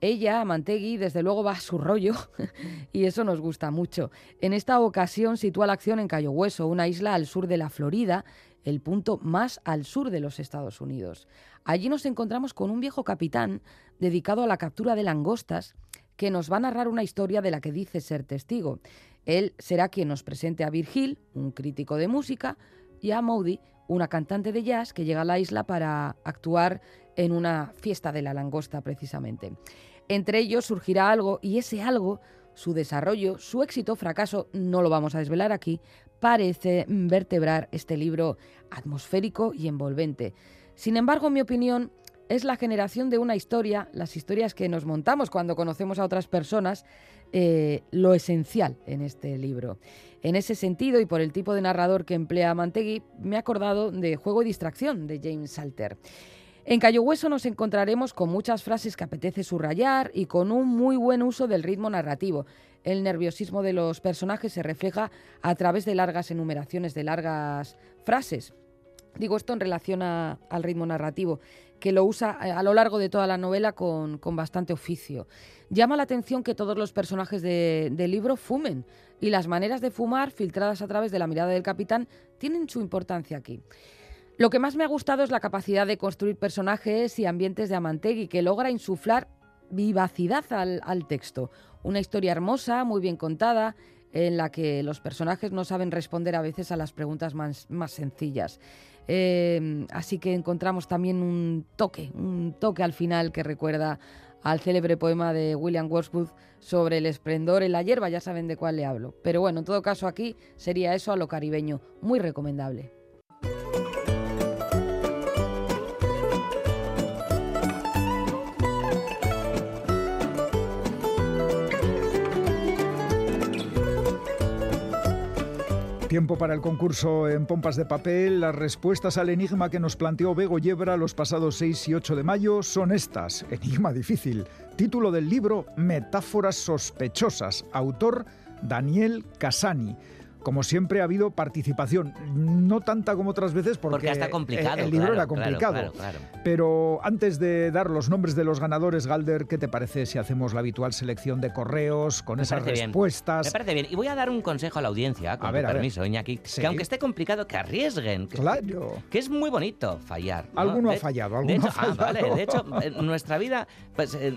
Ella, Amantegui, desde luego va a su rollo [laughs] y eso nos gusta mucho. En esta ocasión sitúa la acción en Cayo Hueso, una isla al sur de la Florida, el punto más al sur de los Estados Unidos. Allí nos encontramos con un viejo capitán dedicado a la captura de langostas que nos va a narrar una historia de la que dice ser testigo. Él será quien nos presente a Virgil, un crítico de música, y a Moody, una cantante de jazz que llega a la isla para actuar en una fiesta de la langosta precisamente. Entre ellos surgirá algo y ese algo, su desarrollo, su éxito o fracaso, no lo vamos a desvelar aquí, parece vertebrar este libro atmosférico y envolvente. Sin embargo, en mi opinión, es la generación de una historia, las historias que nos montamos cuando conocemos a otras personas, eh, lo esencial en este libro. En ese sentido, y por el tipo de narrador que emplea Mantegui, me he acordado de Juego y Distracción de James Salter. En Cayo Hueso nos encontraremos con muchas frases que apetece subrayar y con un muy buen uso del ritmo narrativo. El nerviosismo de los personajes se refleja a través de largas enumeraciones de largas frases. Digo esto en relación al ritmo narrativo, que lo usa eh, a lo largo de toda la novela con, con bastante oficio. Llama la atención que todos los personajes de- del libro fumen, y las maneras de fumar, filtradas a través de la mirada del capitán, tienen su importancia aquí. Lo que más me ha gustado es la capacidad de construir personajes y ambientes de Amantegui, que logra insuflar vivacidad al, al texto. Una historia hermosa, muy bien contada, en la que los personajes no saben responder a veces a las preguntas más, más sencillas. Eh, así que encontramos también un toque, un toque al final que recuerda al célebre poema de William Wordsworth sobre el esplendor en la hierba, ya saben de cuál le hablo. Pero bueno, en todo caso aquí sería eso a lo caribeño, muy recomendable. Tiempo para el concurso en pompas de papel. Las respuestas al enigma que nos planteó Bego Yebra los pasados 6 y 8 de mayo son estas. Enigma difícil. Título del libro Metáforas sospechosas. Autor Daniel Casani. Como siempre ha habido participación, no tanta como otras veces porque, Porque está complicado. el, el libro claro, era complicado. Claro, claro, claro. Pero antes de dar los nombres de los ganadores, Galder, ¿qué te parece si hacemos la habitual selección de correos con Me esas bien. respuestas? Me parece bien. Y voy a dar un consejo a la audiencia, con A tu ver, a ver. permiso, Iñaki, Sí. que aunque esté complicado, que arriesguen. Que, Claro. que es muy bonito fallar. ¿no? Alguno ha De- fallado, de alguno hecho, ha ah, vale. fallado. De hecho, en nuestra vida pues, eh,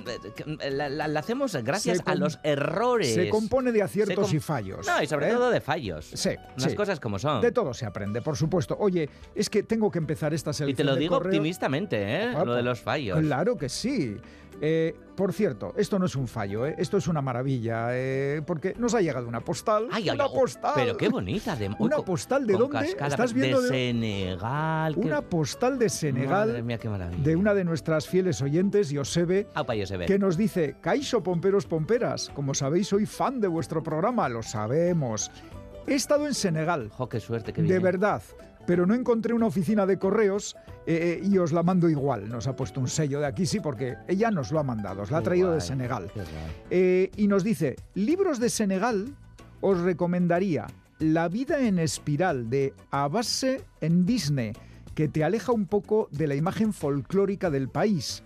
eh, la, la- la hacemos gracias a los errores. Se compone de aciertos com- y fallos. No, y sobre ¿eh? todo de fallos. Sí, Las sí. cosas como son. De todo se aprende, por supuesto. Oye, es que tengo que empezar esta y selección te lo digo correos. optimistamente, ¿eh? Ah, lo de pues, los fallos. Claro que sí. Eh, por cierto, esto no es un fallo, ¿eh? esto es una maravilla, eh, porque nos ha llegado una postal. Ay, ay, una postal. Pero qué bonita. De, [laughs] Una con- postal de dónde? cascada, ¿Estás viendo de, de- Senegal. qué- Una postal de Senegal Madre mía, qué maravilla. de una de nuestras fieles oyentes, Yosebe, Aupa, yo se ve. que nos dice, Caixo Pomperos Pomperas, como sabéis soy fan de vuestro programa, lo sabemos. He estado en Senegal, Jo, qué suerte, qué de verdad, pero no encontré una oficina de correos eh, eh, y os la mando igual. Nos ha puesto un sello de aquí, sí, porque ella nos lo ha mandado, os la ha traído de Senegal. Eh, y nos dice, libros de Senegal, os recomendaría La vida en espiral de Abase en Disney, que te aleja un poco de la imagen folclórica del país.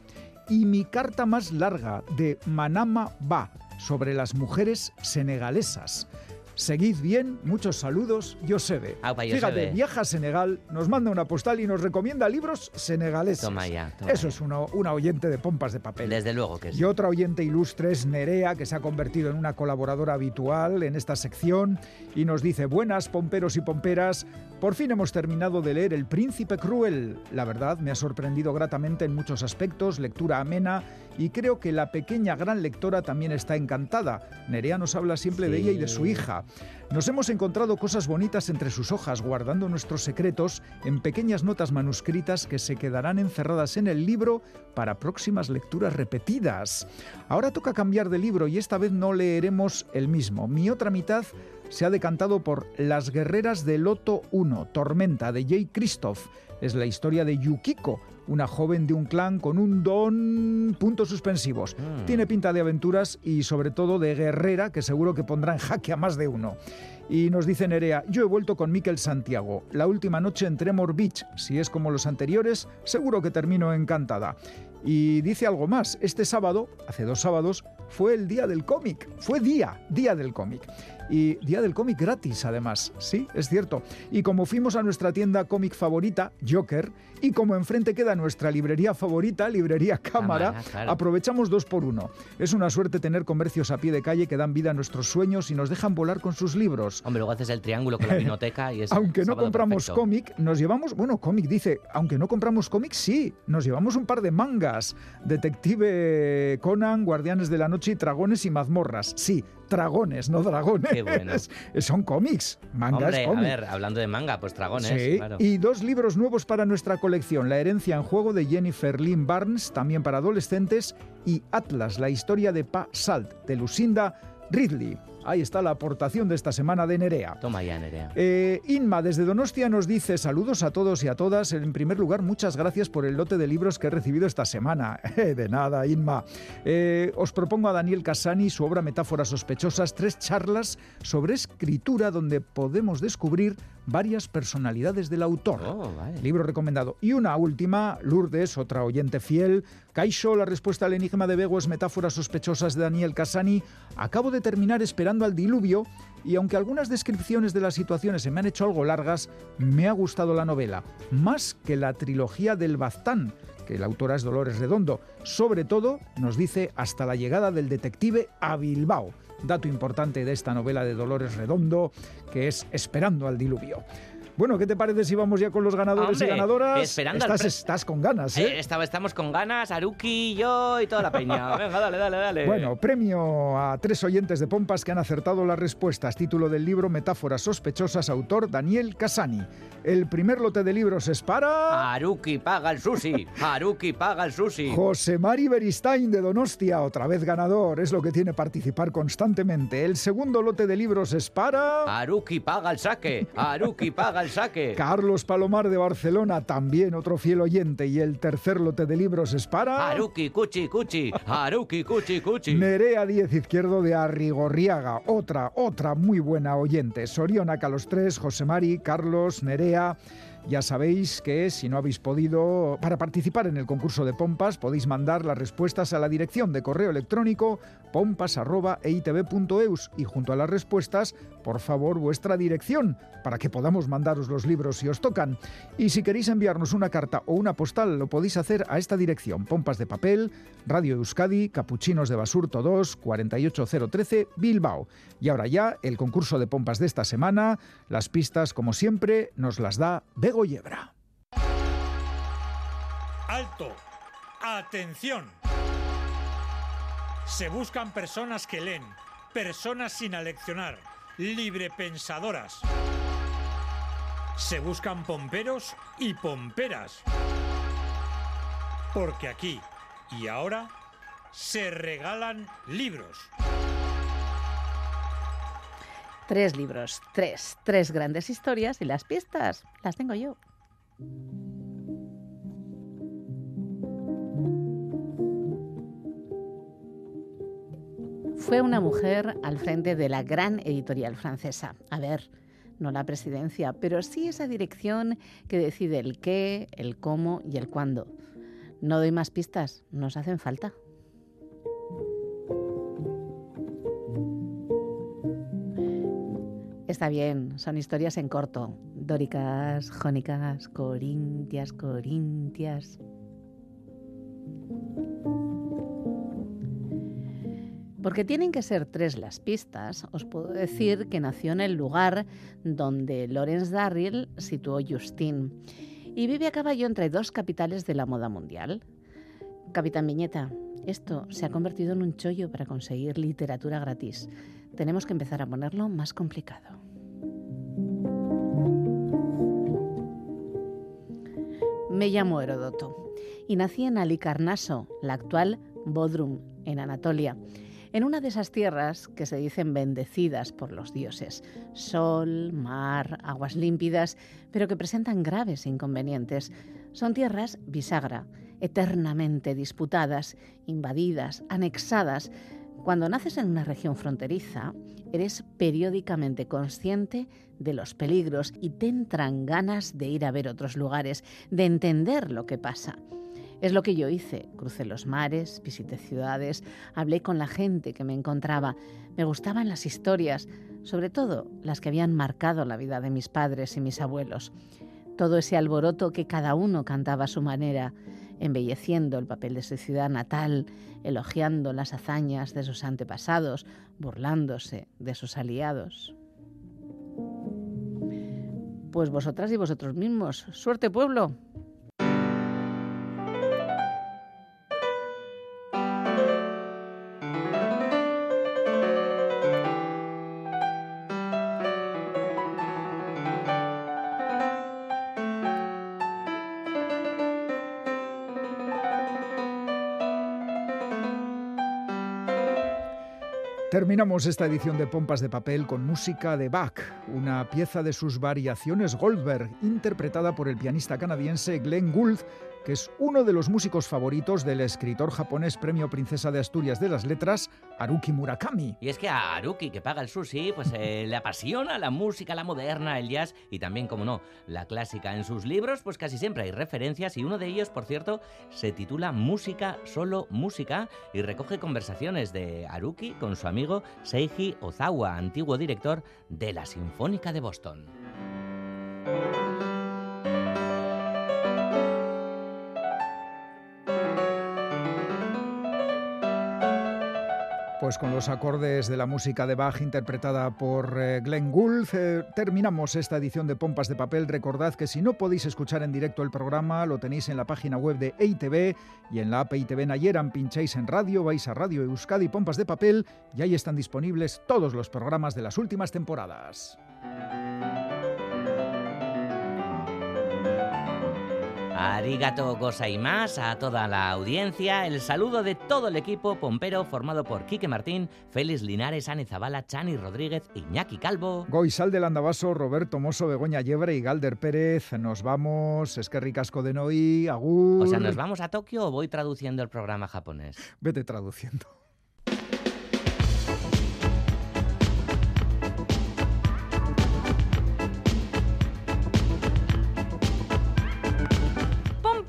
Y Mi carta más larga de Manama Ba, sobre las mujeres senegalesas. Seguid bien, muchos saludos, Yosebe. Aupa, Fíjate, Yosebe. viaja a Senegal, nos manda una postal y nos recomienda libros senegaleses. Toma ya, toma Eso ya. es una, una oyente de pompas de papel. Desde luego que sí. Y otra oyente ilustre es Nerea, que se ha convertido en una colaboradora habitual en esta sección y nos dice, buenas pomperos y pomperas, por fin hemos terminado de leer El Príncipe Cruel. La verdad, me ha sorprendido gratamente en muchos aspectos, lectura amena y creo que la pequeña gran lectora también está encantada. Nerea nos habla siempre de ella y de su hija. Nos hemos encontrado cosas bonitas entre sus hojas, guardando nuestros secretos en pequeñas notas manuscritas que se quedarán encerradas en el libro para próximas lecturas repetidas. Ahora toca cambiar de libro y esta vez no leeremos el mismo. Mi otra mitad se ha decantado por Las guerreras de Loto 1, Tormenta, de Jay Christoph. Es la historia de Yukiko, una joven de un clan con un don... puntos suspensivos. Mm. Tiene pinta de aventuras y sobre todo de guerrera que seguro que pondrá en jaque a más de uno. Y nos dice Nerea, yo he vuelto con Miquel Santiago. La última noche en Tremor Beach. Si es como los anteriores, seguro que termino encantada. Y dice algo más, este sábado, hace dos sábados, fue el día del cómic. Fue día, día del cómic. Y día del cómic gratis, además. Sí, es cierto. Y como fuimos a nuestra tienda cómic favorita, Joker, y como enfrente queda nuestra librería favorita, Librería Cámara, Cámara, claro. aprovechamos dos por uno. Es una suerte tener comercios a pie de calle que dan vida a nuestros sueños y nos dejan volar con sus libros. Hombre, luego haces el triángulo con la vinoteca y es [laughs] Aunque no compramos perfecto. cómic, nos llevamos, bueno, cómic dice, aunque no compramos cómic, sí, nos llevamos un par de mangas. Detective Conan, Guardianes de la Noche Dragones y Mazmorras. Sí, dragones, no dragones. Qué bueno. [laughs] Son cómics, mangas, Hombre, a cómic. ver, hablando de manga, pues dragones, Sí, claro. y dos libros nuevos para nuestra colección, La herencia en juego de Jennifer Lynn Barnes, también para adolescentes, y Atlas, la historia de Pa Salt, de Lucinda Ridley. Ahí está la aportación de esta semana de Nerea. Toma ya, Nerea. Eh, Inma desde Donostia nos dice saludos a todos y a todas. En primer lugar, muchas gracias por el lote de libros que he recibido esta semana. [laughs] de nada, Inma. Eh, os propongo a Daniel Casani su obra Metáforas sospechosas, tres charlas sobre escritura donde podemos descubrir varias personalidades del autor. Oh, vale. Libro recomendado. Y una última, Lourdes, otra oyente fiel. Caixo, la respuesta al enigma de Bego es Metáforas sospechosas de Daniel Casani. Acabo de terminar esperando al diluvio y aunque algunas descripciones de las situaciones se me han hecho algo largas, me ha gustado la novela. Más que la trilogía del Baztán, que la autora es Dolores Redondo. Sobre todo, nos dice, hasta la llegada del detective a Bilbao. Dato importante de esta novela de Dolores Redondo, que es Esperando al diluvio. Bueno, ¿qué te parece si vamos ya con los ganadores Hombre, y ganadoras? esperando estás, con ganas, Eh, ¿eh? estaba- estamos con ganas, Aruki, yo y toda la peña. [laughs] Venga, dale, dale, dale. Bueno, premio a tres oyentes de Pompas que han acertado las respuestas. Título del libro Metáforas sospechosas, autor Daniel Casani. El primer lote de libros es para... Haruki paga el sushi. Haruki paga el sushi. José Mari Beristain de Donostia, otra vez ganador, es lo que tiene participar constantemente. El segundo lote de libros es para... Haruki paga el saque. Haruki paga el saque. Carlos Palomar de Barcelona, también otro fiel oyente. Y el tercer lote de libros es para... Haruki cuchi cuchi. Haruki cuchi cuchi. Nerea Díez Izquierdo de Arrigorriaga, otra, otra muy buena oyente. Sorionaca los tres, José Mari, Carlos, Nerea. Ya sabéis que si no habéis podido, para participar en el concurso de pompas, podéis mandar las respuestas a la dirección de correo electrónico pompas.eitv.eus y junto a las respuestas, por favor, vuestra dirección para que podamos mandaros los libros si os tocan. Y si queréis enviarnos una carta o una postal, lo podéis hacer a esta dirección: Pompas de Papel, Radio Euskadi, Capuchinos de Basurto 2, 48013, Bilbao. Y ahora ya, el concurso de pompas de esta semana. Las pistas, como siempre, nos las da Bego Yebra. Alto. Atención. Se buscan personas que leen, personas sin aleccionar, librepensadoras. Se buscan pomperos y pomperas. Porque aquí y ahora se regalan libros. Tres libros, tres, tres grandes historias y las pistas las tengo yo. Fue una mujer al frente de la gran editorial francesa. A ver, no la presidencia, pero sí esa dirección que decide el qué, el cómo y el cuándo. No doy más pistas, nos hacen falta. Está bien, son historias en corto. Dóricas, jónicas, corintias, corintias. Porque tienen que ser tres las pistas, os puedo decir que nació en el lugar donde Lawrence Darrell situó Justine y vive a caballo entre dos capitales de la moda mundial. Capitán Viñeta, esto se ha convertido en un chollo para conseguir literatura gratis. Tenemos que empezar a ponerlo más complicado. Me llamo Herodoto y nací en Alicarnaso, la actual Bodrum, en Anatolia, en una de esas tierras que se dicen bendecidas por los dioses. Sol, mar, aguas límpidas, pero que presentan graves inconvenientes. Son tierras bisagra, eternamente disputadas, invadidas, anexadas. Cuando naces en una región fronteriza, eres periódicamente consciente de los peligros y te entran ganas de ir a ver otros lugares, de entender lo que pasa. Es lo que yo hice. Crucé los mares, visité ciudades, hablé con la gente que me encontraba. Me gustaban las historias, sobre todo las que habían marcado la vida de mis padres y mis abuelos. Todo ese alboroto que cada uno cantaba a su manera, embelleciendo el papel de su ciudad natal, elogiando las hazañas de sus antepasados, burlándose de sus aliados. Pues vosotras y vosotros mismos. Suerte pueblo. Terminamos esta edición de Pompas de Papel con música de Bach, una pieza de sus variaciones Goldberg, interpretada por el pianista canadiense Glenn Gould, que es uno de los músicos favoritos del escritor japonés Premio Princesa de Asturias de las Letras, Haruki Murakami. Y es que a Haruki, que paga el sushi, pues eh, le apasiona la música, la moderna, el jazz y también, como no, la clásica. En sus libros, pues casi siempre hay referencias y uno de ellos, por cierto, se titula Música, solo música y recoge conversaciones de Haruki con su amigo Seiji Ozawa, antiguo director de la Sinfónica de Boston. Pues con los acordes de la música de Bach interpretada por eh, Glenn Gould, eh, terminamos esta edición de Pompas de Papel. Recordad que si no podéis escuchar en directo el programa, lo tenéis en la página web de EITV y en la app EITV Nayeran. Pincháis en radio, vais a Radio Euskadi Pompas de Papel y ahí están disponibles todos los programas de las últimas temporadas. Arigato más a toda la audiencia. El saludo de todo el equipo pompero formado por Quique Martín, Félix Linares, Ani Zabala, Chani Rodríguez, Iñaki Calvo. Goizal del Andabaso, Roberto Mosso, Begoña Yebre y Galder Pérez. Nos vamos, es que ricasco de Noi, Agur. O sea, ¿nos vamos a Tokio o voy traduciendo el programa japonés? Vete traduciendo.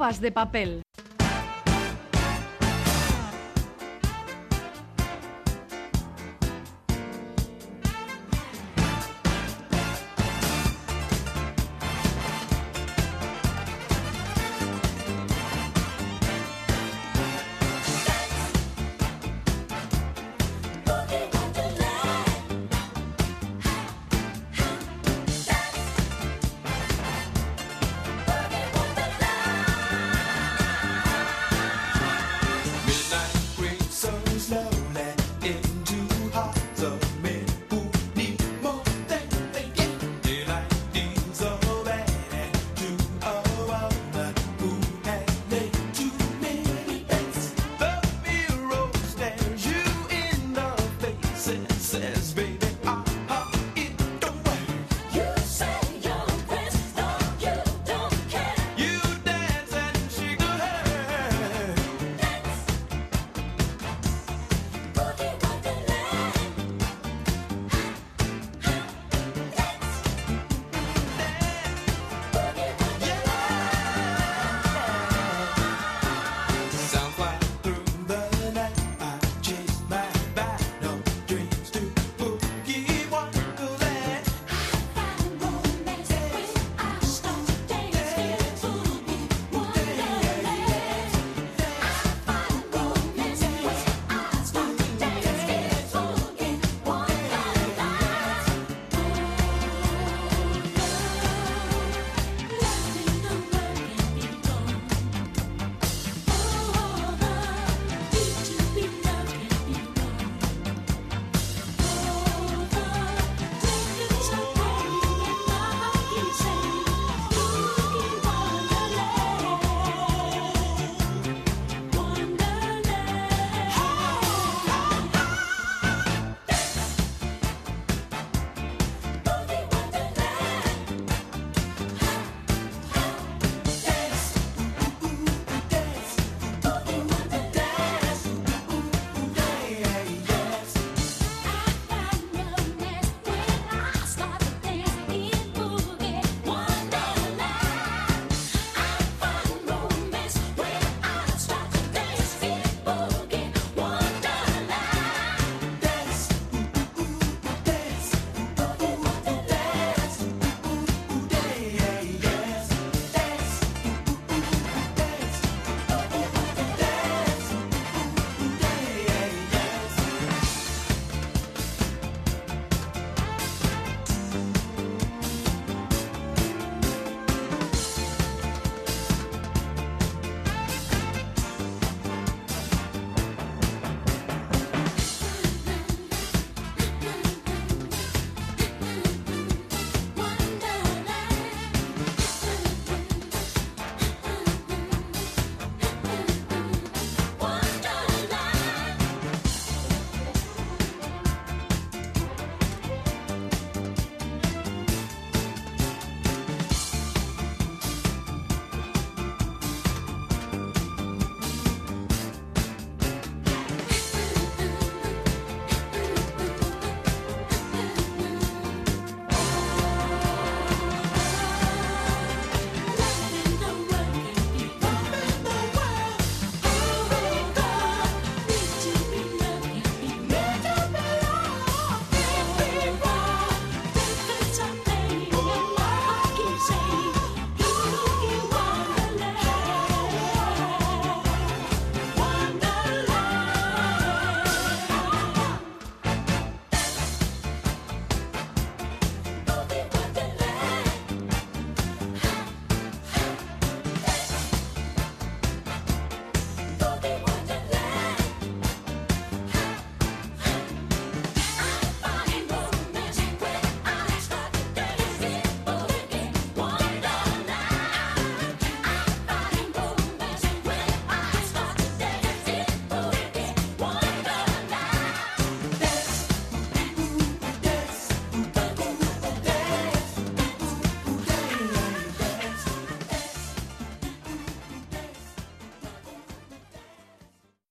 De papel.